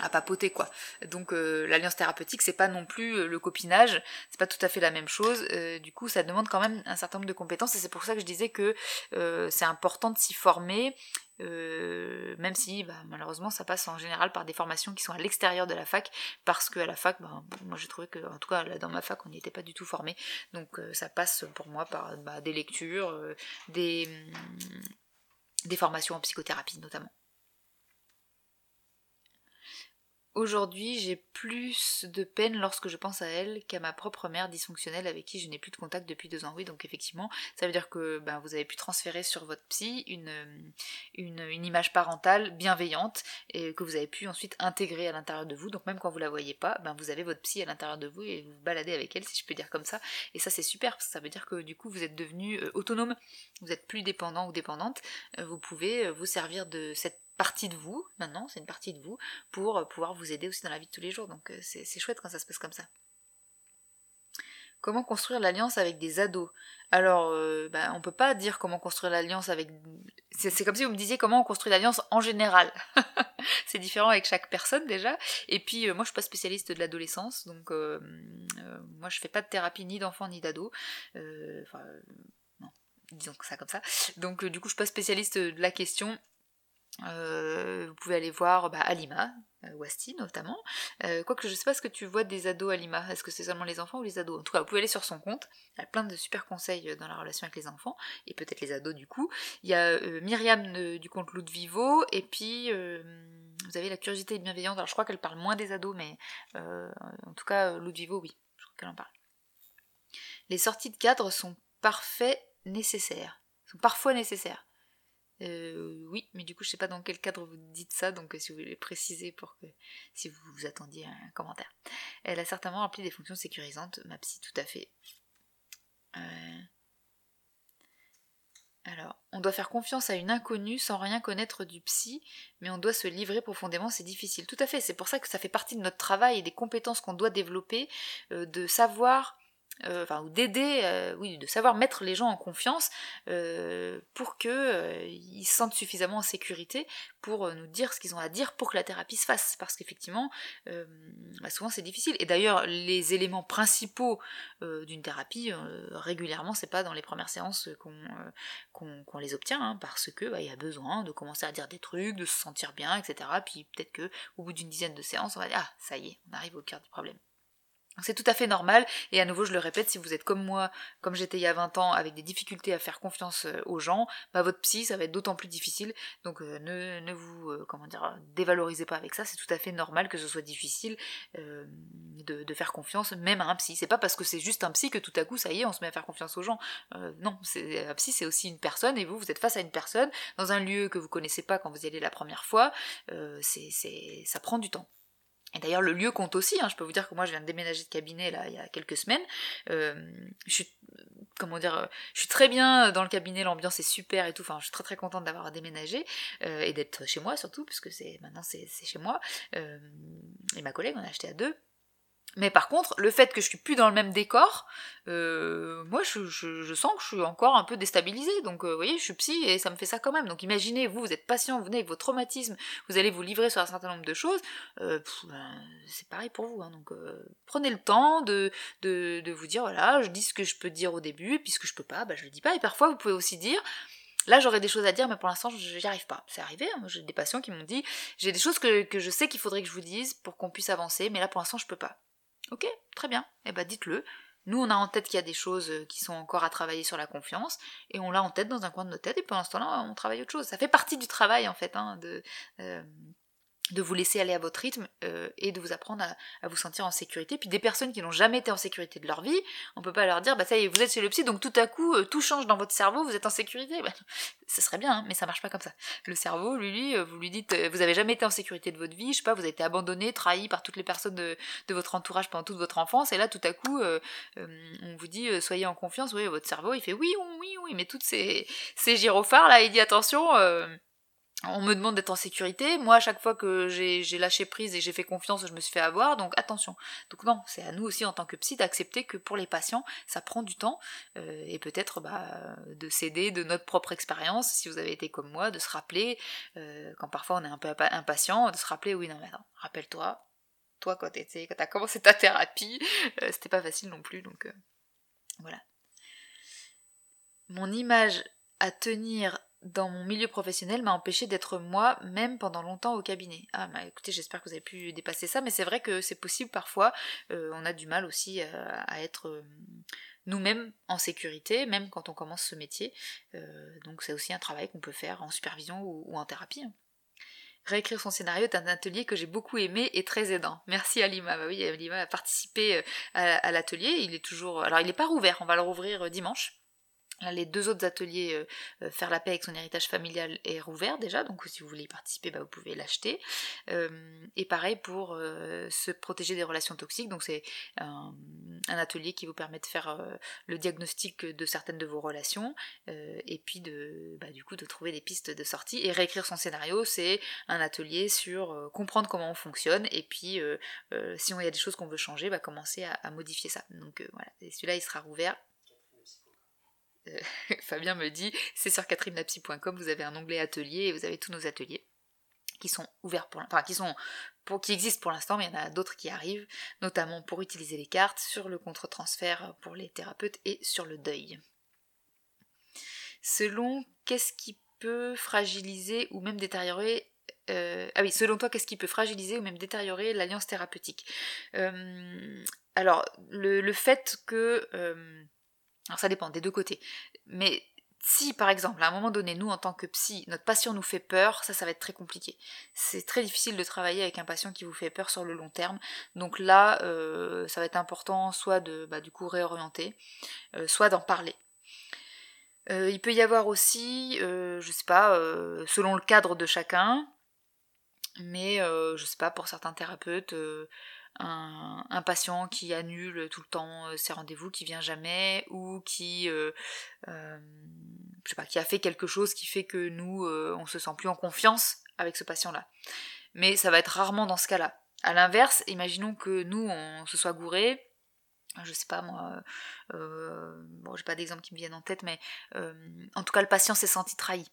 à papoter quoi. Donc euh, l'alliance thérapeutique c'est pas non plus euh, le copinage, c'est pas tout à fait la même chose. Euh, du coup ça demande quand même un certain nombre de compétences et c'est pour ça que je disais que c'est important de s'y former, même si bah, malheureusement ça passe en général par des formations qui sont à l'extérieur de la fac parce qu'à la fac, bah, moi j'ai trouvé que en tout cas là dans ma fac on n'y était pas du tout formé, donc ça passe pour moi par bah, des lectures, des, des formations en psychothérapie notamment. Aujourd'hui, j'ai plus de peine lorsque je pense à elle qu'à ma propre mère dysfonctionnelle avec qui je n'ai plus de contact depuis deux ans. Oui, donc effectivement, ça veut dire que ben, vous avez pu transférer sur votre psy une, une, image parentale bienveillante et que vous avez pu ensuite intégrer à l'intérieur de vous. Donc même quand vous la voyez pas, ben, vous avez votre psy à l'intérieur de vous et vous, vous baladez avec elle, si je peux dire comme ça. Et ça c'est super parce que ça veut dire que du coup vous êtes devenu euh, autonome, vous êtes plus dépendant ou dépendante. Euh, vous pouvez euh, vous servir de cette partie de vous, maintenant, c'est une partie de vous, pour euh, pouvoir vous aider aussi dans la vie de tous les jours. Donc euh, c'est chouette quand ça se passe comme ça. Comment construire l'alliance avec des ados? Alors, euh, bah, on peut pas dire comment construire l'alliance avec... C'est comme si vous me disiez comment on construit l'alliance en général. [LAUGHS] c'est différent avec chaque personne déjà. Et puis, moi, je suis pas spécialiste de l'adolescence, donc moi, je fais pas de thérapie ni d'enfants ni d'ados. Enfin, non, disons ça comme ça. Donc, du coup, je suis pas spécialiste de la question. Euh, vous pouvez aller voir bah, Alima, euh, Wasti notamment. Euh, quoique je sais pas ce que tu vois des ados Alima, est-ce que c'est seulement les enfants ou les ados? En tout cas, vous pouvez aller sur son compte, elle a plein de super conseils dans la relation avec les enfants, et peut-être les ados du coup. Il y a Myriam du compte Loup Vivo, et puis vous avez la curiosité bienveillante, alors je crois qu'elle parle moins des ados, mais en tout cas Loup Vivo, oui, je crois qu'elle en parle. Les sorties de cadre sont parfaits nécessaires, sont parfois nécessaires. Euh, oui, mais du coup, je sais pas dans quel cadre vous dites ça, donc euh, si vous voulez préciser pour que si vous vous attendiez un commentaire. Elle a certainement rempli des fonctions sécurisantes, ma psy, tout à fait. Euh, alors, on doit faire confiance à une inconnue sans rien connaître du psy, mais on doit se livrer profondément, c'est difficile. Tout à fait, c'est pour ça que ça fait partie de notre travail et des compétences qu'on doit développer, de savoir euh, ou d'aider, euh, de savoir mettre les gens en confiance euh, pour que ils se sentent suffisamment en sécurité pour nous dire ce qu'ils ont à dire pour que la thérapie se fasse. Parce qu'effectivement, bah, souvent c'est difficile. Et d'ailleurs, les éléments principaux d'une thérapie, régulièrement, c'est pas dans les premières séances qu'on les obtient, hein, parce que bah, il y a besoin de commencer à dire des trucs, de se sentir bien, etc. Puis peut-être que au bout d'une dizaine de séances, on va dire ah ça y est, on arrive au cœur du problème. C'est tout à fait normal, et à nouveau je le répète, si vous êtes comme moi, comme j'étais il y a 20 ans, avec des difficultés à faire confiance euh, aux gens, bah votre psy ça va être d'autant plus difficile, donc euh, ne, ne, vous, euh, comment dire, dévalorisez pas avec ça, c'est tout à fait normal que ce soit difficile de, de, faire confiance même à un psy. C'est pas parce que c'est juste un psy que tout à coup ça y est, on se met à faire confiance aux gens. non, un psy c'est aussi une personne, et vous, vous êtes face à une personne, dans un lieu que vous connaissez pas quand vous y allez la première fois, c'est, ça prend du temps. Et d'ailleurs, le lieu compte aussi. Hein. Je peux vous dire que moi, je viens de déménager de cabinet là il y a quelques semaines. Euh, je suis, comment dire, euh, je suis très bien dans le cabinet. L'ambiance est super et tout. Enfin, je suis très très contente d'avoir déménagé euh, et d'être chez moi surtout, puisque c'est maintenant c'est chez moi. et ma collègue, on a acheté à deux. Mais par contre, le fait que je suis plus dans le même décor, euh, moi je, sens que je suis encore un peu déstabilisée. Donc euh, vous voyez, je suis psy et ça me fait ça quand même. Donc imaginez, vous, vous êtes patient, vous venez avec vos traumatismes, vous allez vous livrer sur un certain nombre de choses. Euh, ben, c'est pareil pour vous. Hein. donc prenez le temps de, de, vous dire, voilà, je dis ce que je peux dire au début, puis ce que je peux pas, ben, je le dis pas. Et parfois vous pouvez aussi dire, Là, j'aurais des choses à dire, mais pour l'instant, je n'y arrive pas. C'est arrivé, hein. j'ai des patients qui m'ont dit, j'ai des choses que, que je sais qu'il faudrait que je vous dise pour qu'on puisse avancer, mais là, pour l'instant, je peux pas. Ok, très bien. Eh ben dites-le. Nous, on a en tête qu'il y a des choses euh, qui sont encore à travailler sur la confiance, et on l'a en tête dans un coin de nos têtes, et pendant ce temps-là, on travaille autre chose. Ça fait partie du travail, en fait, hein, de, euh, de vous laisser aller à votre rythme euh, et de vous apprendre à, vous sentir en sécurité. Puis des personnes qui n'ont jamais été en sécurité de leur vie, on peut pas leur dire bah ça y est, vous êtes chez le psy, donc tout à coup euh, tout change dans votre cerveau, vous êtes en sécurité. Bah, [LAUGHS] ce serait bien, hein, mais ça marche pas comme ça. Le cerveau, lui, lui euh, vous lui dites vous avez jamais été en sécurité de votre vie, je sais pas, vous avez été abandonné, trahi par toutes les personnes de, votre entourage pendant toute votre enfance, et là tout à coup on vous dit soyez en confiance, oui, votre cerveau il fait oui, oui, oui, mais toutes ces, ces gyrophares là, il dit attention on me demande d'être en sécurité. Moi, à chaque fois que j'ai lâché prise et j'ai fait confiance, je me suis fait avoir. Donc attention. Donc non, c'est à nous aussi en tant que psy d'accepter que pour les patients, ça prend du temps euh, et peut-être bah, de s'aider de notre propre expérience. Si vous avez été comme moi, de se rappeler euh, quand parfois on est un peu impatient, de se rappeler oui non mais attends, rappelle-toi, toi quand tu as commencé ta thérapie, euh, c'était pas facile non plus. Donc voilà. Mon image à tenir dans mon milieu professionnel m'a empêché d'être moi même pendant longtemps au cabinet. Ah bah écoutez, j'espère que vous avez pu dépasser ça, mais c'est vrai que c'est possible parfois. Euh, on a du mal aussi euh, à, être euh, nous-mêmes en sécurité, même quand on commence ce métier. donc c'est aussi un travail qu'on peut faire en supervision ou, en thérapie. Hein. Réécrire son scénario est un atelier que j'ai beaucoup aimé et très aidant. Merci Alima. Bah oui, Alima a participé à, à l'atelier. Il est toujours. Alors il n'est pas rouvert, on va le rouvrir dimanche les deux autres ateliers euh, euh, Faire la paix avec son héritage familial est rouvert déjà, donc si vous voulez y participer, bah, vous pouvez l'acheter. Euh, et pareil pour se protéger des relations toxiques, donc c'est un, atelier qui vous permet de faire le diagnostic de certaines de vos relations et puis de bah, du coup de trouver des pistes de sortie. Et réécrire son scénario, c'est un atelier sur comprendre comment on fonctionne et puis si on y a des choses qu'on veut changer, bah, commencer à, à modifier ça. Donc voilà, celui-là il sera rouvert euh, [LAUGHS] Fabien me dit, c'est sur catherinelapsy.com, vous avez un onglet atelier et vous avez tous nos ateliers qui sont ouverts pour enfin qui sont qui existent pour l'instant, mais il y en a d'autres qui arrivent, notamment pour utiliser les cartes, sur le contre-transfert pour les thérapeutes et sur le deuil. Selon qu'est-ce qui peut fragiliser ou même détériorer euh, ah oui, selon toi, qu'est-ce qui peut fragiliser ou même détériorer l'alliance thérapeutique? Euh, Alors, le, fait que alors ça dépend des deux côtés. Mais si par exemple à un moment donné nous en tant que psy notre patient nous fait peur ça ça va être très compliqué. C'est très difficile de travailler avec un patient qui vous fait peur sur le long terme. Donc là euh, ça va être important soit de bah, du coup réorienter euh, soit d'en parler. Euh, il peut y avoir aussi je sais pas selon le cadre de chacun mais je sais pas pour certains thérapeutes un, patient qui annule tout le temps euh, ses rendez-vous, qui vient jamais, ou qui, euh, euh, je sais pas, qui a fait quelque chose qui fait que nous, on se sent plus en confiance avec ce patient-là. Mais ça va être rarement dans ce cas-là. À l'inverse, imaginons que nous, on se soit gouré, je sais pas moi, bon j'ai pas d'exemple qui me viennent en tête, mais en tout cas le patient s'est senti trahi.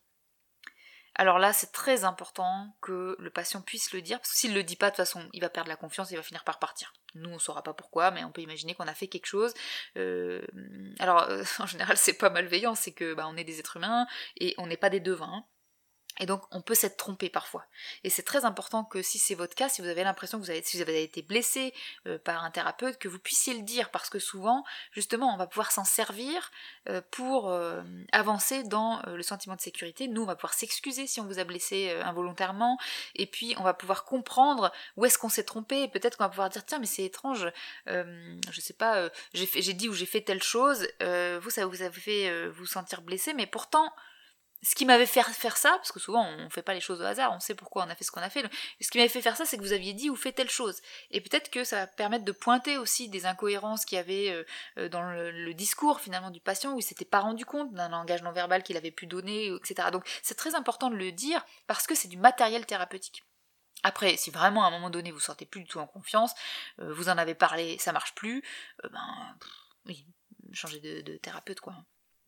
Alors là, c'est très important que le patient puisse le dire, parce que s'il le dit pas, de toute façon, il va perdre la confiance, il va finir par partir. Nous, on saura pas pourquoi, mais on peut imaginer qu'on a fait quelque chose. Euh, alors, [LAUGHS] en général, c'est pas malveillant, c'est que bah, on est des êtres humains et on n'est pas des devins. Et donc on peut s'être trompé parfois. Et c'est très important que si c'est votre cas, si vous avez l'impression que vous avez, été blessé euh, par un thérapeute, que vous puissiez le dire, parce que souvent, justement, on va pouvoir s'en servir euh, pour euh, avancer dans le sentiment de sécurité. Nous, on va pouvoir s'excuser si on vous a blessé involontairement, et puis on va pouvoir comprendre où est-ce qu'on s'est trompé. Peut-être qu'on va pouvoir dire tiens, mais c'est étrange, je sais pas, j'ai dit ou j'ai fait telle chose, vous ça vous a fait vous sentir blessé, mais pourtant ce qui m'avait fait faire ça, parce que souvent on fait pas les choses au hasard, on sait pourquoi on a fait ce qu'on a fait, ce qui m'avait fait faire ça, c'est que vous aviez dit ou fait telle chose. Et peut-être que ça va permettre de pointer aussi des incohérences qu'il y avait euh, euh, dans le, discours finalement du patient, où il s'était pas rendu compte d'un langage non verbal qu'il avait pu donner, etc. Donc c'est très important de le dire, parce que c'est du matériel thérapeutique. Après, si vraiment à un moment donné vous sentez plus du tout en confiance, euh, vous en avez parlé, ça marche plus, ben oui, changez de, de thérapeute quoi.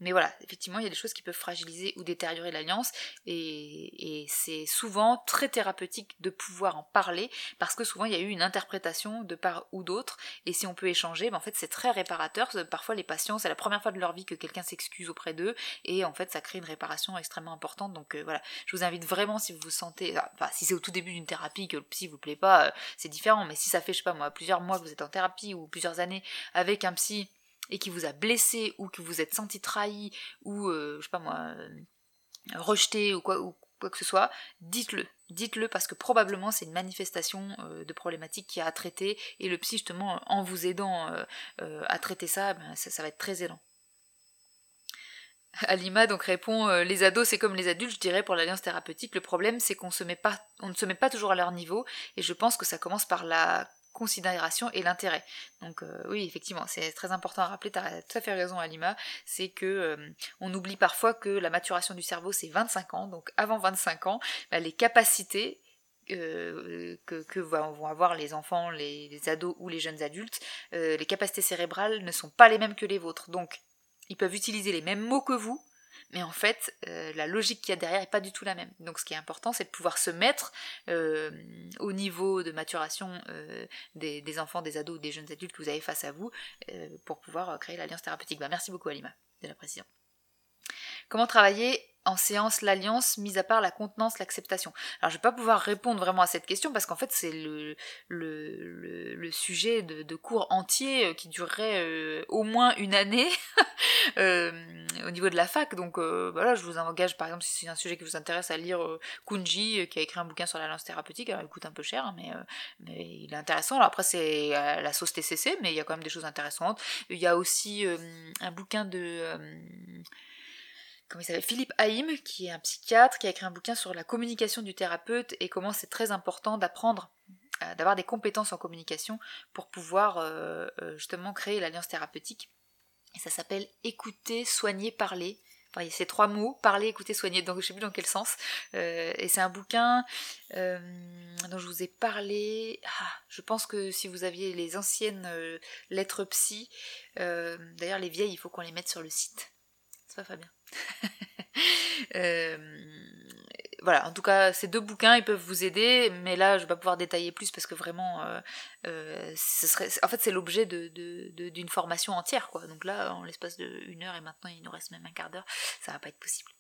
Mais voilà, effectivement, il y a des choses qui peuvent fragiliser ou détériorer l'alliance, et, c'est souvent très thérapeutique de pouvoir en parler, parce que souvent il y a eu une interprétation de part ou d'autre, et si on peut échanger, ben en fait c'est très réparateur. Parfois les patients, c'est la première fois de leur vie que quelqu'un s'excuse auprès d'eux, et en fait ça crée une réparation extrêmement importante. Donc euh, voilà, je vous invite vraiment si vous vous sentez, enfin si c'est au tout début d'une thérapie que le psy vous plaît pas, euh, c'est différent, mais si ça fait je sais pas moi plusieurs mois que vous êtes en thérapie ou plusieurs années avec un psy et qui vous a blessé ou que vous êtes senti trahi ou euh, je sais pas moi euh, rejeté ou quoi ou quoi que ce soit, dites-le. Dites-le parce que probablement c'est une manifestation euh, de problématique qui a à traiter et le psy justement en vous aidant à traiter ça, ben, ça, va être très aidant. Alima donc répond les ados c'est comme les adultes je dirais pour l'alliance thérapeutique le problème c'est qu'on se met pas on ne se met pas toujours à leur niveau et je pense que ça commence par la considération et l'intérêt. Donc euh, oui, effectivement, c'est très important à rappeler, tu as tout à fait raison Alima, c'est que euh, on oublie parfois que la maturation du cerveau c'est 25 ans, donc avant 25 ans, bah, les capacités euh, que, vont avoir les enfants, les, les, ados ou les jeunes adultes, les capacités cérébrales ne sont pas les mêmes que les vôtres. Donc, ils peuvent utiliser les mêmes mots que vous, mais en fait, euh, la logique qu'il y a derrière n'est pas du tout la même. Donc ce qui est important, c'est de pouvoir se mettre euh, au niveau de maturation euh, des, enfants, des ados, des jeunes adultes que vous avez face à vous pour pouvoir créer l'alliance thérapeutique. Bah, merci beaucoup Alima de la précision. Comment travailler en séance l'alliance, mis à part la contenance, l'acceptation Alors je vais pas pouvoir répondre vraiment à cette question parce qu'en fait c'est le, sujet de, cours entier euh, qui durerait euh, au moins une année [LAUGHS] euh, au niveau de la fac. Donc voilà, je vous engage par exemple si c'est un sujet qui vous intéresse à lire Kunji qui a écrit un bouquin sur l'alliance thérapeutique. Alors il coûte un peu cher mais, mais il est intéressant. Alors après c'est la sauce TCC mais il y a quand même des choses intéressantes. Il y a aussi un bouquin de comment il s'appelle Philippe Haïm, qui est un psychiatre, qui a écrit un bouquin sur la communication du thérapeute et comment c'est très important d'apprendre euh, d'avoir des compétences en communication pour pouvoir euh, euh, justement créer l'alliance thérapeutique. Et ça s'appelle écouter, soigner, parler. Enfin, il y a ces trois mots, parler, écouter, soigner, donc je sais plus dans quel sens. et c'est un bouquin dont je vous ai parlé. Ah, je pense que si vous aviez les anciennes lettres psy, d'ailleurs les vieilles, il faut qu'on les mette sur le site. C'est pas Fabien [LAUGHS] voilà, en tout cas, ces deux bouquins, ils peuvent vous aider, mais là, je vais pas pouvoir détailler plus parce que vraiment, euh, euh, ce serait, en fait, c'est l'objet d'une formation entière, quoi. Donc là, en l'espace d'une heure et maintenant, il nous reste même un quart d'heure, ça va pas être possible.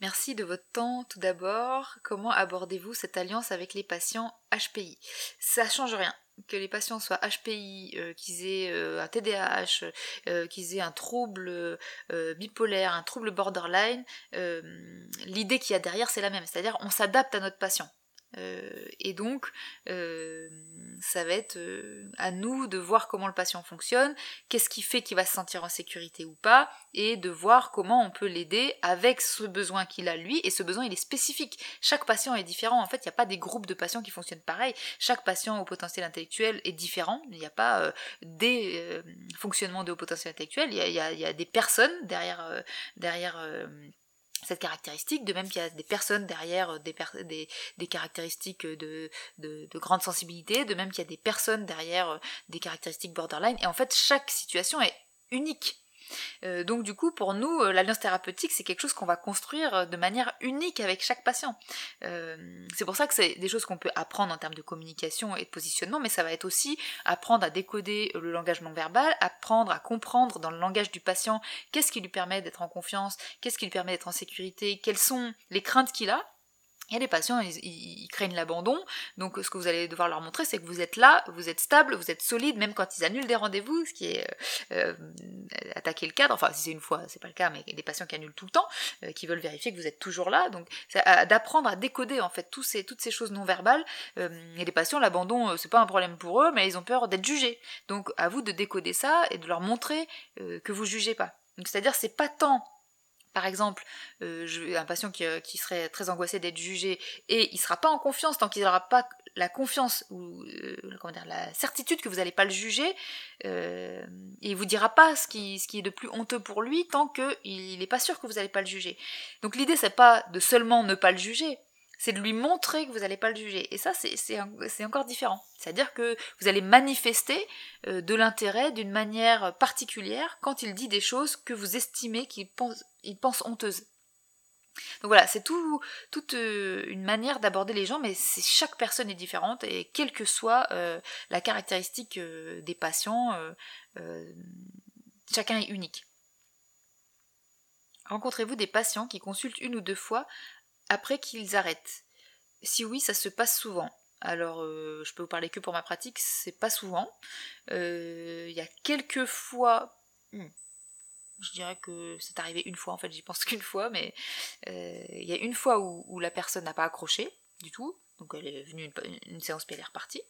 Merci de votre temps tout d'abord. Comment abordez-vous cette alliance avec les patients HPI Ça change rien que les patients soient HPI, euh, qu'ils aient euh, un TDAH, euh, qu'ils aient un trouble bipolaire, un trouble borderline, l'idée qu'il y a derrière c'est la même, c'est-à-dire on s'adapte à notre patient. Euh, et donc, euh, ça va être euh, à nous de voir comment le patient fonctionne, qu'est-ce qui fait qu'il va se sentir en sécurité ou pas, et de voir comment on peut l'aider avec ce besoin qu'il a lui, et ce besoin il est spécifique. Chaque patient est différent, en fait il n'y a pas des groupes de patients qui fonctionnent pareil, chaque patient au potentiel intellectuel est différent, il n'y a pas des fonctionnements de haut potentiel intellectuel, il y a, des personnes derrière, derrière cette caractéristique, de même qu'il y a des personnes derrière euh, des, caractéristiques de, de, grande sensibilité, de même qu'il y a des personnes derrière euh, des caractéristiques borderline, et en fait chaque situation est unique. Euh, donc du coup, pour nous, euh, l'alliance thérapeutique, c'est quelque chose qu'on va construire de manière unique avec chaque patient. c'est pour ça que c'est des choses qu'on peut apprendre en termes de communication et de positionnement, mais ça va être aussi apprendre à décoder le langage non verbal, apprendre à comprendre dans le langage du patient qu'est-ce qui lui permet d'être en confiance, qu'est-ce qui lui permet d'être en sécurité, quelles sont les craintes qu'il a, a des patients, ils, craignent l'abandon, donc ce que vous allez devoir leur montrer, c'est que vous êtes là, vous êtes stable, vous êtes solide, même quand ils annulent des rendez-vous, ce qui est euh, euh, attaquer le cadre, enfin si c'est une fois, c'est pas le cas, mais des patients qui annulent tout le temps, euh, qui veulent vérifier que vous êtes toujours là, donc d'apprendre à décoder en fait tous ces, toutes ces choses non verbales. a des patients, l'abandon, c'est pas un problème pour eux, mais ils ont peur d'être jugés. Donc à vous de décoder ça et de leur montrer que vous jugez pas. Donc c'est-à-dire c'est pas tant par exemple, euh, un patient euh, qui, serait très angoissé d'être jugé et il sera pas en confiance tant qu'il n'aura pas la confiance ou euh, la certitude que vous n'allez pas le juger, et il vous dira pas ce qui, ce qui est de plus honteux pour lui tant qu'il n'est pas sûr que vous n'allez pas le juger. Donc l'idée c'est pas de seulement ne pas le juger, c'est de lui montrer que vous n'allez pas le juger. Et ça, c'est encore différent. C'est-à-dire que vous allez manifester euh, de l'intérêt d'une manière particulière quand il dit des choses que vous estimez qu'il pense, honteuses. Donc voilà, c'est tout, toute euh, une manière d'aborder les gens, mais chaque personne est différente et quelle que soit euh, la caractéristique des patients, chacun est unique. Rencontrez-vous des patients qui consultent une ou deux fois après qu'ils arrêtent Si oui, ça se passe souvent. Alors, euh, je peux vous parler que pour ma pratique, c'est pas souvent. Euh, il y a quelques fois, hmm, je dirais que c'est arrivé une fois, en fait, j'y pense [LAUGHS] qu'une fois, mais euh, il y a une fois où, la personne n'a pas accroché du tout, donc elle est venue une, séance puis elle est repartie.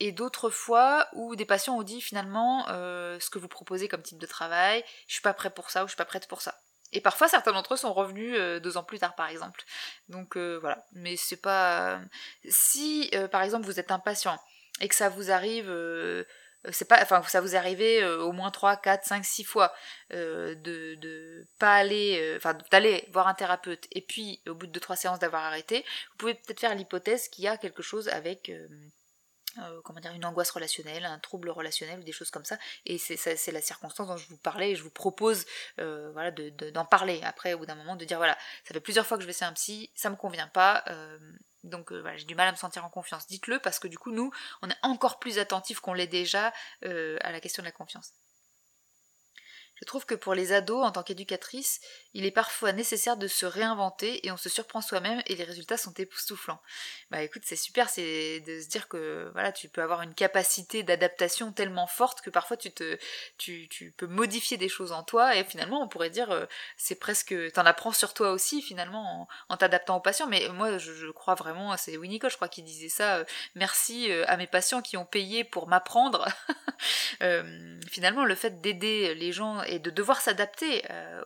et d'autres fois où des patients ont dit finalement ce que vous proposez comme type de travail, je suis pas prêt pour ça ou je suis pas prête pour ça. Et parfois, certains d'entre eux sont revenus euh, deux ans plus tard, par exemple. Donc euh, voilà. Mais c'est pas. Si, euh, par exemple, vous êtes un patient et que ça vous arrive. c'est pas enfin ça vous arrivé au moins 3, 4, 5, 6 fois de, de pas aller enfin d'aller voir un thérapeute et puis au bout de 2 3 séances d'avoir arrêté vous pouvez peut-être faire l'hypothèse qu'il y a quelque chose avec euh, comment dire, une angoisse relationnelle, un trouble relationnel des choses comme ça. Et c'est la circonstance dont je vous parlais et je vous propose euh, voilà, d'en parler après au bout d'un moment, de dire voilà, ça fait plusieurs fois que je vais chez un psy, ça me convient pas. Euh, donc voilà, j'ai du mal à me sentir en confiance. Dites-le parce que du coup, nous, on est encore plus attentifs qu'on l'est déjà à la question de la confiance. Je trouve que pour les ados, en tant qu'éducatrice, il est parfois nécessaire de se réinventer et on se surprend soi-même et les résultats sont époustouflants. Bah écoute, c'est super, c'est de se dire que voilà, tu peux avoir une capacité d'adaptation tellement forte que parfois tu tu, tu, peux modifier des choses en toi et finalement on pourrait dire euh, c'est presque, t'en apprends sur toi aussi finalement en, t'adaptant aux patients. Mais moi je, crois vraiment, c'est Winnicott je crois qui disait ça. Euh, merci euh, à mes patients qui ont payé pour m'apprendre. [LAUGHS] finalement le fait d'aider les gens et de devoir s'adapter euh,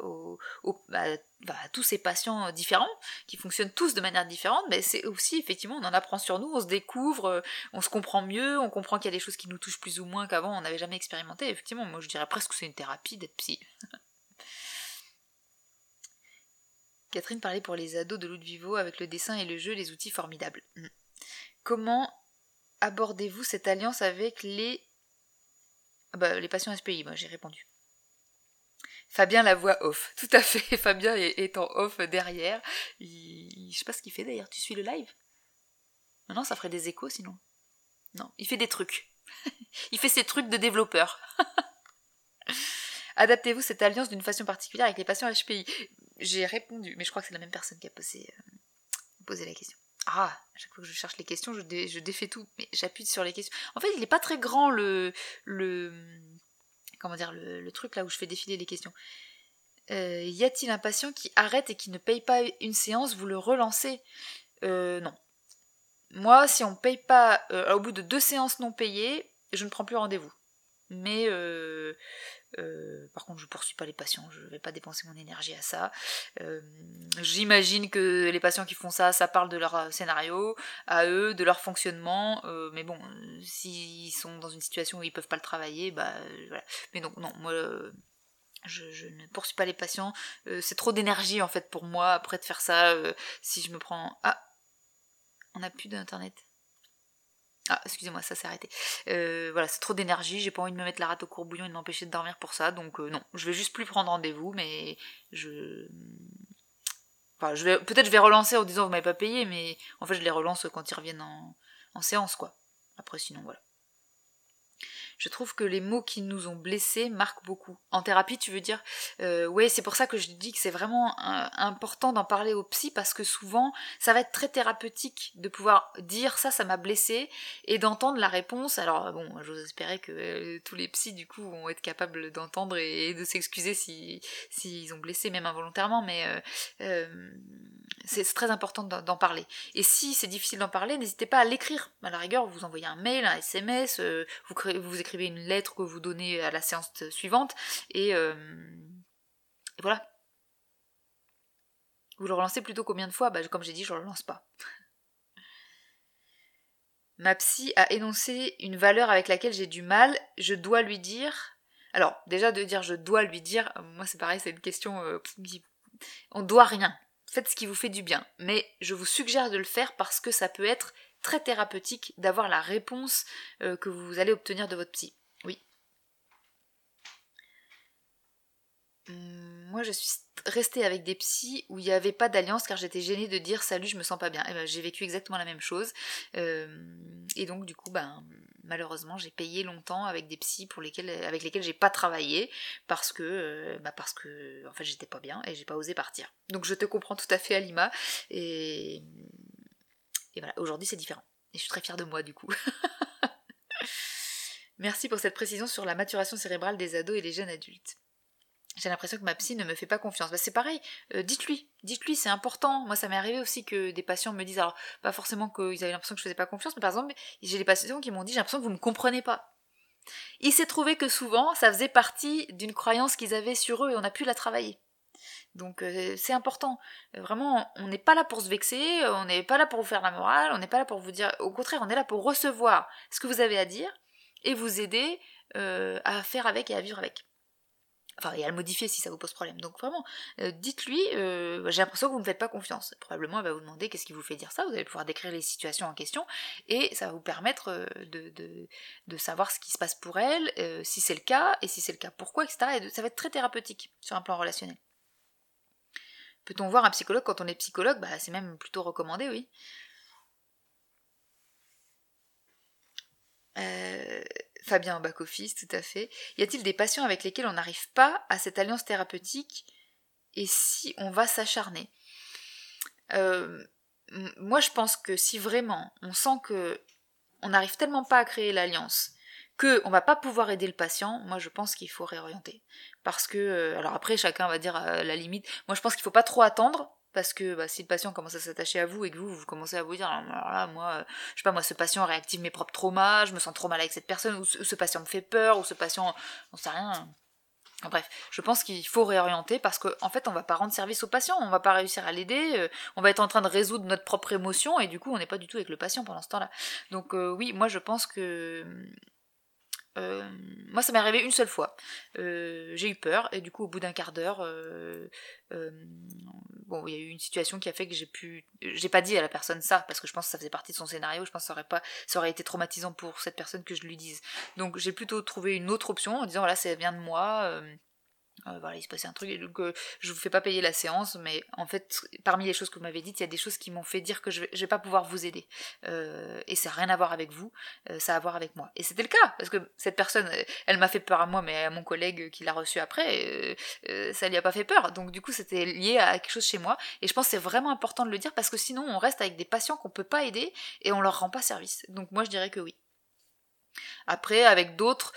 bah, bah, tous ces patients différents, qui fonctionnent tous de manière différente, mais c'est aussi effectivement on en apprend sur nous, on se découvre, euh, on se comprend mieux, on comprend qu'il y a des choses qui nous touchent plus ou moins qu'avant on n'avait jamais expérimenté. Effectivement, moi je dirais presque que c'est une thérapie d'être psy. [LAUGHS] Catherine parlait pour les ados de Vivo avec le dessin et le jeu, les outils formidables. Hmm. Comment abordez-vous cette alliance avec les ah bah, les patients SPI, moi j'ai répondu. Fabien la voix off. [LAUGHS] Tout à fait, Fabien est, en off derrière. Je sais pas ce qu'il fait d'ailleurs. Tu suis le live? Non, ça ferait des échos sinon. Non, il fait des trucs. [LAUGHS] il fait ses trucs de développeur. [LAUGHS] Adaptez-vous cette alliance d'une façon particulière avec les patients HPI J'ai répondu, mais je crois que c'est la même personne qui a posé, euh, la question. Ah, à chaque fois que je cherche les questions, je, défais tout, mais j'appuie sur les questions. En fait, il n'est pas très grand le, comment dire, le, truc là où je fais défiler les questions. Euh, y a-t-il un patient qui arrête et qui ne paye pas une séance, vous le relancez? Euh, Non. Moi, si on ne paye pas, euh, au bout de deux séances non payées, je ne prends plus rendez-vous. Mais par contre, je ne poursuis pas les patients, je ne vais pas dépenser mon énergie à ça. J'imagine que les patients qui font ça, ça parle de leur scénario, à eux, de leur fonctionnement. mais bon, s'ils sont dans une situation où ils peuvent pas le travailler, bah voilà. Mais donc non, moi. Je, ne poursuis pas les patients. c'est trop d'énergie en fait pour moi après de faire ça. si je me prends. Ah On n'a plus d'internet. Ah, excusez-moi, ça s'est arrêté. Euh, voilà, c'est trop d'énergie, j'ai pas envie de me mettre la rate au courbouillon et de m'empêcher de dormir pour ça, donc non, je vais juste plus prendre rendez-vous, mais je. Enfin, je vais... peut-être je vais relancer en disant vous m'avez pas payé, mais en fait je les relance quand ils reviennent en, en séance, quoi. Après, sinon, voilà je trouve que les mots qui nous ont blessés marquent beaucoup. En thérapie, tu veux dire euh, Oui, c'est pour ça que je dis que c'est vraiment euh, important d'en parler au psy parce que souvent, ça va être très thérapeutique de pouvoir dire ça, ça m'a blessé et d'entendre la réponse. Alors bon, j'ose espérer que euh, tous les psys du coup vont être capables d'entendre et, de s'excuser si s'ils ont blessé même involontairement, mais c'est très important d'en parler. Et si c'est difficile d'en parler, n'hésitez pas à l'écrire. À la rigueur, vous envoyez un mail, un SMS, vous, vous écrivez une lettre que vous donnez à la séance suivante, et, euh, voilà. Vous le relancez plutôt combien de fois? Bah, Comme j'ai dit, je ne le relance pas. [LAUGHS] Ma psy a énoncé une valeur avec laquelle j'ai du mal, je dois lui dire. Alors, déjà de dire je dois lui dire, moi c'est pareil, c'est une question euh, On doit rien. Faites ce qui vous fait du bien. Mais je vous suggère de le faire parce que ça peut être très thérapeutique d'avoir la réponse euh, que vous allez obtenir de votre psy. Oui. Hum, moi, je suis restée avec des psys où il n'y avait pas d'alliance car j'étais gênée de dire salut, je me sens pas bien. Eh ben, j'ai vécu exactement la même chose. Euh, et donc, du coup, ben, malheureusement, j'ai payé longtemps avec des psys pour lesquels, avec lesquels j'ai pas travaillé parce que, bah parce en fait, j'étais pas bien et j'ai pas osé partir. Donc, je te comprends tout à fait, Alima. Et et voilà, aujourd'hui c'est différent. Et je suis très fière de moi du coup. [LAUGHS] Merci pour cette précision sur la maturation cérébrale des ados et des jeunes adultes. J'ai l'impression que ma psy ne me fait pas confiance. Bah, c'est pareil, euh, dites-lui, dites-lui, c'est important. Moi, ça m'est arrivé aussi que des patients me disent, alors, pas forcément qu'ils avaient l'impression que je faisais pas confiance, mais par exemple, j'ai des patients qui m'ont dit, j'ai l'impression que vous me comprenez pas. Il s'est trouvé que souvent, ça faisait partie d'une croyance qu'ils avaient sur eux et on a pu la travailler. Donc euh, c'est important. Vraiment, on n'est pas là pour se vexer, on n'est pas là pour vous faire la morale, on n'est pas là pour vous dire. Au contraire, on est là pour recevoir ce que vous avez à dire et vous aider euh, à faire avec et à vivre avec. Enfin, et à le modifier si ça vous pose problème. Donc vraiment, euh, dites-lui, j'ai l'impression que vous ne me faites pas confiance. Probablement, elle va vous demander qu'est-ce qui vous fait dire ça. Vous allez pouvoir décrire les situations en question et ça va vous permettre de, de, savoir ce qui se passe pour elle, si c'est le cas, et si c'est le cas, pourquoi, etc. Et ça va être très thérapeutique sur un plan relationnel. Peut-on voir un psychologue quand on est psychologue? Bah c'est même plutôt recommandé, oui. Euh, Fabien en back-office, tout à fait. Y a-t-il des patients avec lesquels on n'arrive pas à cette alliance thérapeutique? Et si on va s'acharner? Euh, Moi je pense que si vraiment on sent que on n'arrive tellement pas à créer l'alliance que on va pas pouvoir aider le patient, moi je pense qu'il faut réorienter. Parce que, euh, alors après chacun va dire à la limite, moi je pense qu'il faut pas trop attendre, parce que bah, si le patient commence à s'attacher à vous et que vous, vous commencez à vous dire, alors là, moi, euh, je sais pas, moi, ce patient réactive mes propres traumas, je me sens trop mal avec cette personne, ou ce, patient me fait peur, ou ce patient, on sait rien. Bref, je pense qu'il faut réorienter parce qu'en en fait, on va pas rendre service au patient, on va pas réussir à l'aider, euh, on va être en train de résoudre notre propre émotion et du coup, on n'est pas du tout avec le patient pendant ce temps-là. Donc oui, moi, je pense que euh, moi, ça m'est arrivé une seule fois. Euh, j'ai eu peur et du coup, au bout d'un quart d'heure, euh, bon, il y a eu une situation qui a fait que j'ai pu, j'ai pas dit à la personne ça parce que je pense que ça faisait partie de son scénario. Je pense que ça aurait pas, ça aurait été traumatisant pour cette personne que je lui dise. Donc, j'ai plutôt trouvé une autre option en disant voilà, ça vient de moi. Euh, voilà, il se passait un truc, donc euh, je vous fais pas payer la séance, mais en fait, parmi les choses que vous m'avez dites, il y a des choses qui m'ont fait dire que je vais, vais pas pouvoir vous aider. Euh, et ça n'a rien à voir avec vous, ça a à voir avec moi. Et c'était le cas, parce que cette personne, elle m'a fait peur à moi, mais à mon collègue qui l'a reçu après, ça lui a pas fait peur. Donc du coup, c'était lié à quelque chose chez moi. Et je pense que c'est vraiment important de le dire, parce que sinon, on reste avec des patients qu'on peut pas aider et on leur rend pas service. Donc moi, je dirais que oui. Après, avec d'autres,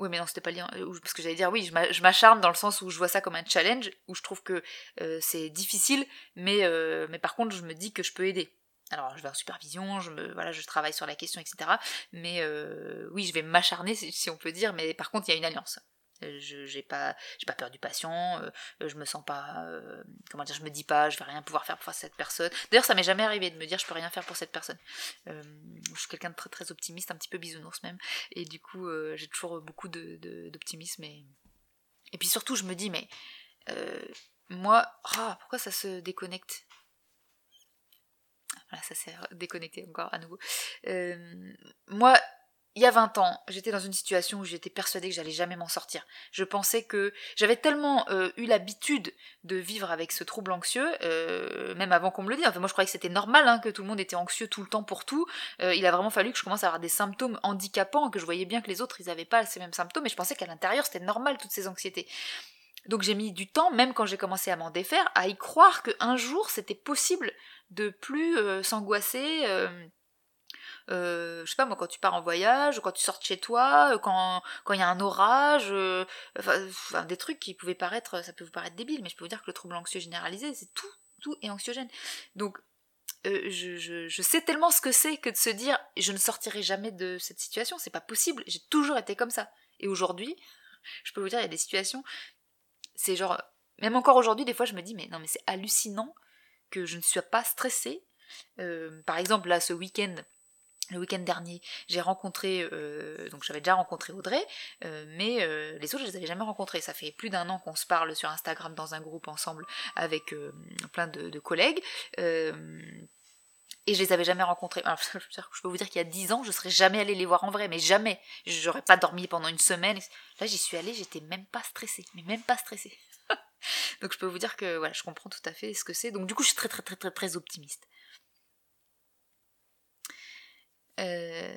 oui, mais non, c'était pas lien. Euh, parce que j'allais dire, oui, je m'acharne dans le sens où je vois ça comme un challenge, où je trouve que euh, c'est difficile, mais, euh, mais par contre, je me dis que je peux aider. Alors, je vais en supervision, je, me, voilà, je travaille sur la question, etc. Mais oui, je vais m'acharner, si on peut dire, mais par contre, il y a une alliance. Je j'ai pas j'ai pas peur du patient, euh, je me sens pas euh, comment dire, je me dis pas je vais rien pouvoir faire pour cette personne. D'ailleurs, ça m'est jamais arrivé de me dire je peux rien faire pour cette personne. Euh, je suis quelqu'un de très très optimiste, un petit peu bisounours même, et du coup j'ai toujours beaucoup de d'optimisme et et puis surtout je me dis mais moi ah, pourquoi ça se déconnecte? Voilà, ça s'est déconnecté encore à nouveau. Moi, il y a 20 ans, j'étais dans une situation où j'étais persuadée que j'allais jamais m'en sortir. Je pensais que j'avais tellement euh, eu l'habitude de vivre avec ce trouble anxieux, euh, même avant qu'on me le dise. Enfin, moi, je croyais que c'était normal, hein, que tout le monde était anxieux tout le temps pour tout. Euh, il a vraiment fallu que je commence à avoir des symptômes handicapants, que je voyais bien que les autres, ils n'avaient pas ces mêmes symptômes, et je pensais qu'à l'intérieur, c'était normal toutes ces anxiétés. Donc j'ai mis du temps, même quand j'ai commencé à m'en défaire, à y croire qu'un jour, c'était possible de plus s'angoisser euh, je sais pas moi, quand tu pars en voyage, quand tu sors de chez toi, euh, quand il y a un orage, euh, enfin, des trucs qui pouvaient paraître, ça peut vous paraître débile, mais je peux vous dire que le trouble anxieux généralisé, c'est tout, tout est anxiogène. Donc, je, je, je, sais tellement ce que c'est que de se dire je ne sortirai jamais de cette situation, c'est pas possible, j'ai toujours été comme ça. Et aujourd'hui, je peux vous dire, il y a des situations, c'est genre, même encore aujourd'hui, des fois je me dis mais non mais c'est hallucinant que je ne sois pas stressée. par exemple là ce week-end, le week-end dernier, j'ai rencontré, euh, donc j'avais déjà rencontré Audrey, euh, mais euh, les autres je les avais jamais rencontrés. Ça fait plus d'un an qu'on se parle sur Instagram dans un groupe ensemble avec plein de, collègues. et je les avais jamais rencontrés. [LAUGHS] Je peux vous dire qu'il y a dix ans, je serais jamais allée les voir en vrai, mais jamais. J'aurais pas dormi pendant une semaine. Là, j'y suis allée, j'étais même pas stressée, mais même pas stressée. [LAUGHS] donc je peux vous dire que voilà, je comprends tout à fait ce que c'est. Donc du coup, je suis très très très très très optimiste. Euh,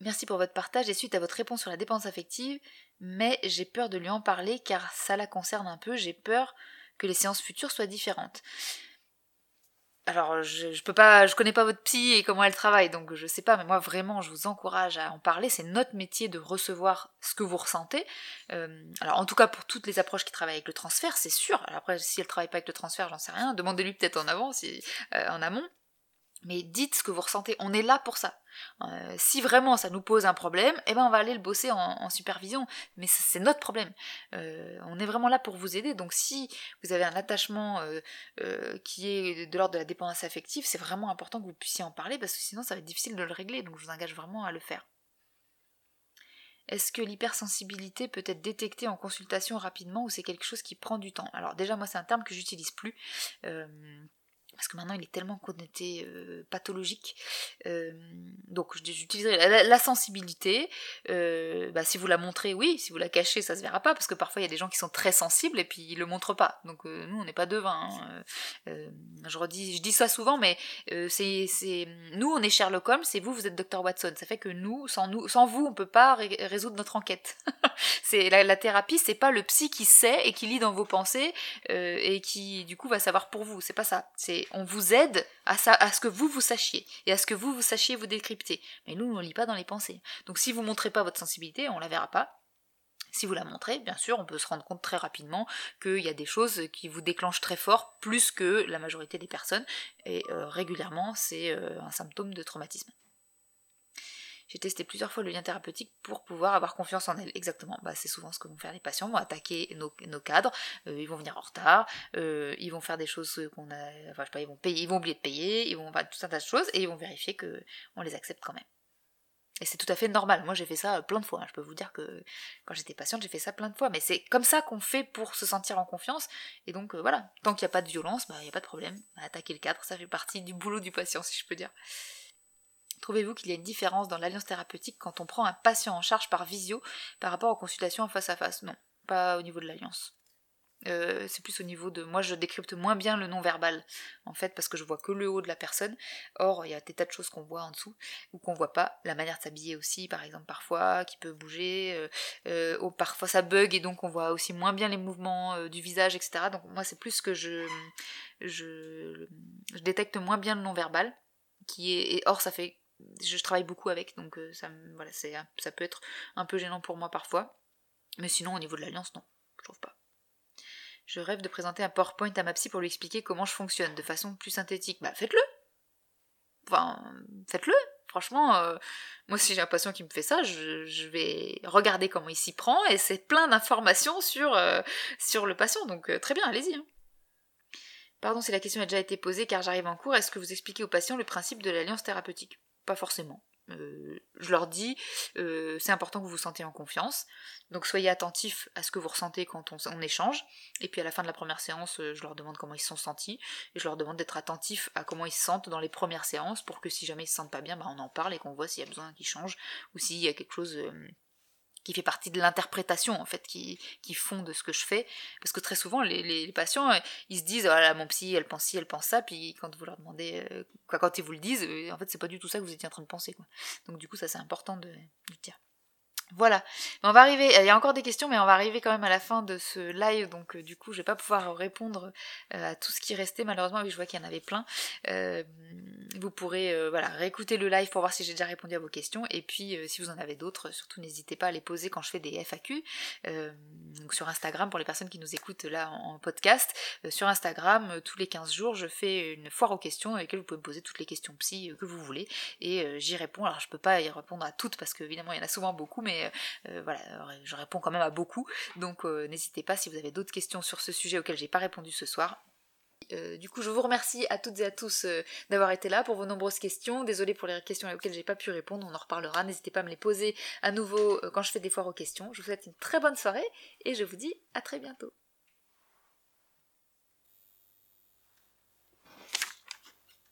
merci pour votre partage et suite à votre réponse sur la dépense affective, mais j'ai peur de lui en parler car ça la concerne un peu, j'ai peur que les séances futures soient différentes. Alors, je, je, peux pas, je connais pas votre psy et comment elle travaille, donc je sais pas, mais moi vraiment, je vous encourage à en parler. C'est notre métier de recevoir ce que vous ressentez. Euh, alors, en tout cas, pour toutes les approches qui travaillent avec le transfert, c'est sûr. Après, si elle travaille pas avec le transfert, j'en sais rien. Demandez-lui peut-être en avant, si, euh, en amont. Mais dites ce que vous ressentez, on est là pour ça. Euh, si vraiment ça nous pose un problème, eh ben on va aller le bosser en, supervision, mais c'est notre problème. Euh, on est vraiment là pour vous aider, donc si vous avez un attachement euh, qui est de l'ordre de la dépendance affective, c'est vraiment important que vous puissiez en parler, parce que sinon ça va être difficile de le régler, donc je vous engage vraiment à le faire. Est-ce que l'hypersensibilité peut être détectée en consultation rapidement ou c'est quelque chose qui prend du temps? Alors déjà moi c'est un terme que j'utilise plus parce que maintenant il est tellement connoté euh, pathologique. Euh, donc j'utiliserai la, sensibilité. Euh, bah, si vous la montrez, oui. Si vous la cachez, ça se verra pas. Parce que parfois il y a des gens qui sont très sensibles et puis ils le montrent pas. Donc nous on n'est pas devin. Hein. je redis, je dis ça souvent, mais c'est, nous on est Sherlock Holmes et vous vous êtes Dr Watson. Ça fait que nous, sans vous, on peut pas résoudre notre enquête. [LAUGHS] la, la, thérapie, c'est pas le psy qui sait et qui lit dans vos pensées et qui du coup va savoir pour vous. C'est pas ça. On vous aide à, ce que vous vous sachiez et à ce que vous vous sachiez vous décrypter. Mais nous, on ne lit pas dans les pensées. Donc si vous montrez pas votre sensibilité, on la verra pas. Si vous la montrez, bien sûr, on peut se rendre compte très rapidement qu'il y a des choses qui vous déclenchent très fort, plus que la majorité des personnes, et euh, régulièrement, c'est euh, un symptôme de traumatisme. J'ai testé plusieurs fois le lien thérapeutique pour pouvoir avoir confiance en elle. Exactement. Bah, c'est souvent ce que vont faire les patients. Ils vont attaquer nos, cadres. Euh, ils vont venir en retard. Euh, ils vont faire des choses qu'on a. Enfin, je sais pas. Ils vont payer. Ils vont oublier de payer. Ils vont faire tout un tas de choses et ils vont vérifier que on les accepte quand même. Et c'est tout à fait normal. Moi, j'ai fait ça plein de fois. Hein. Je peux vous dire que quand j'étais patiente, j'ai fait ça plein de fois. Mais c'est comme ça qu'on fait pour se sentir en confiance. Et donc, euh, voilà. Tant qu'il n'y a pas de violence, bah, il n'y a pas de problème. Attaquer le cadre, ça fait partie du boulot du patient, si je peux dire. Trouvez-vous qu'il y a une différence dans l'alliance thérapeutique quand on prend un patient en charge par visio par rapport aux consultations en face à face? Non, pas au niveau de l'alliance. Euh, c'est plus au niveau de moi je décrypte moins bien le non verbal en fait parce que je vois que le haut de la personne. Or il y a des tas de choses qu'on voit en dessous ou qu'on voit pas. La manière de s'habiller aussi par exemple parfois qui peut bouger euh, euh, parfois ça bug et donc on voit aussi moins bien les mouvements du visage etc donc moi c'est plus que je, je je détecte moins bien le non verbal qui est et or ça fait je travaille beaucoup avec, donc euh, ça, voilà, ça peut être un peu gênant pour moi parfois. Mais sinon, au niveau de l'alliance, non, je trouve pas. Je rêve de présenter un PowerPoint à ma psy pour lui expliquer comment je fonctionne de façon plus synthétique. Bah faites-le Enfin, faites-le Franchement, euh, moi si j'ai un patient qui me fait ça, je, vais regarder comment il s'y prend et c'est plein d'informations sur, euh, sur le patient, donc très bien, allez-y. Hein. Pardon si la question a déjà été posée car j'arrive en cours, est-ce que vous expliquez au patient le principe de l'alliance thérapeutique? Pas forcément. euh, je leur dis, euh, c'est important que vous vous sentiez en confiance. Donc soyez attentifs à ce que vous ressentez quand on, échange. Et puis à la fin de la première séance, euh, je leur demande comment ils se sont sentis. Et je leur demande d'être attentifs à comment ils se sentent dans les premières séances pour que si jamais ils se sentent pas bien, bah, on en parle et qu'on voit s'il y a besoin qu'ils changent ou s'il y a quelque chose qui fait partie de l'interprétation en fait qui, qui font de ce que je fais. Parce que très souvent les, patients euh, ils se disent voilà mon psy elle pense ci elle pense ça puis quand vous leur demandez euh, quand ils vous le disent euh, en fait c'est pas du tout ça que vous étiez en train de penser quoi. Donc du coup ça c'est important de, de dire voilà, on va arriver, il y a encore des questions, mais on va arriver quand même à la fin de ce live, donc euh, du coup je vais pas pouvoir répondre euh, à tout ce qui restait malheureusement, mais je vois qu'il y en avait plein. Euh, vous pourrez voilà, réécouter le live pour voir si j'ai déjà répondu à vos questions, et puis si vous en avez d'autres, surtout n'hésitez pas à les poser quand je fais des FAQ, donc sur Instagram pour les personnes qui nous écoutent là en, podcast. sur Instagram, tous les 15 jours, je fais une foire aux questions avec laquelle vous pouvez me poser toutes les questions psy que vous voulez, et j'y réponds. Alors je peux pas y répondre à toutes parce qu'évidemment il y en a souvent beaucoup, mais euh, euh, voilà, je réponds quand même à beaucoup. Donc euh, n'hésitez pas si vous avez d'autres questions sur ce sujet auquel j'ai pas répondu ce soir. du coup, je vous remercie à toutes et à tous d'avoir été là pour vos nombreuses questions. Désolée pour les questions auxquelles j'ai pas pu répondre, on en reparlera. N'hésitez pas à me les poser à nouveau quand je fais des foires aux questions. Je vous souhaite une très bonne soirée et je vous dis à très bientôt.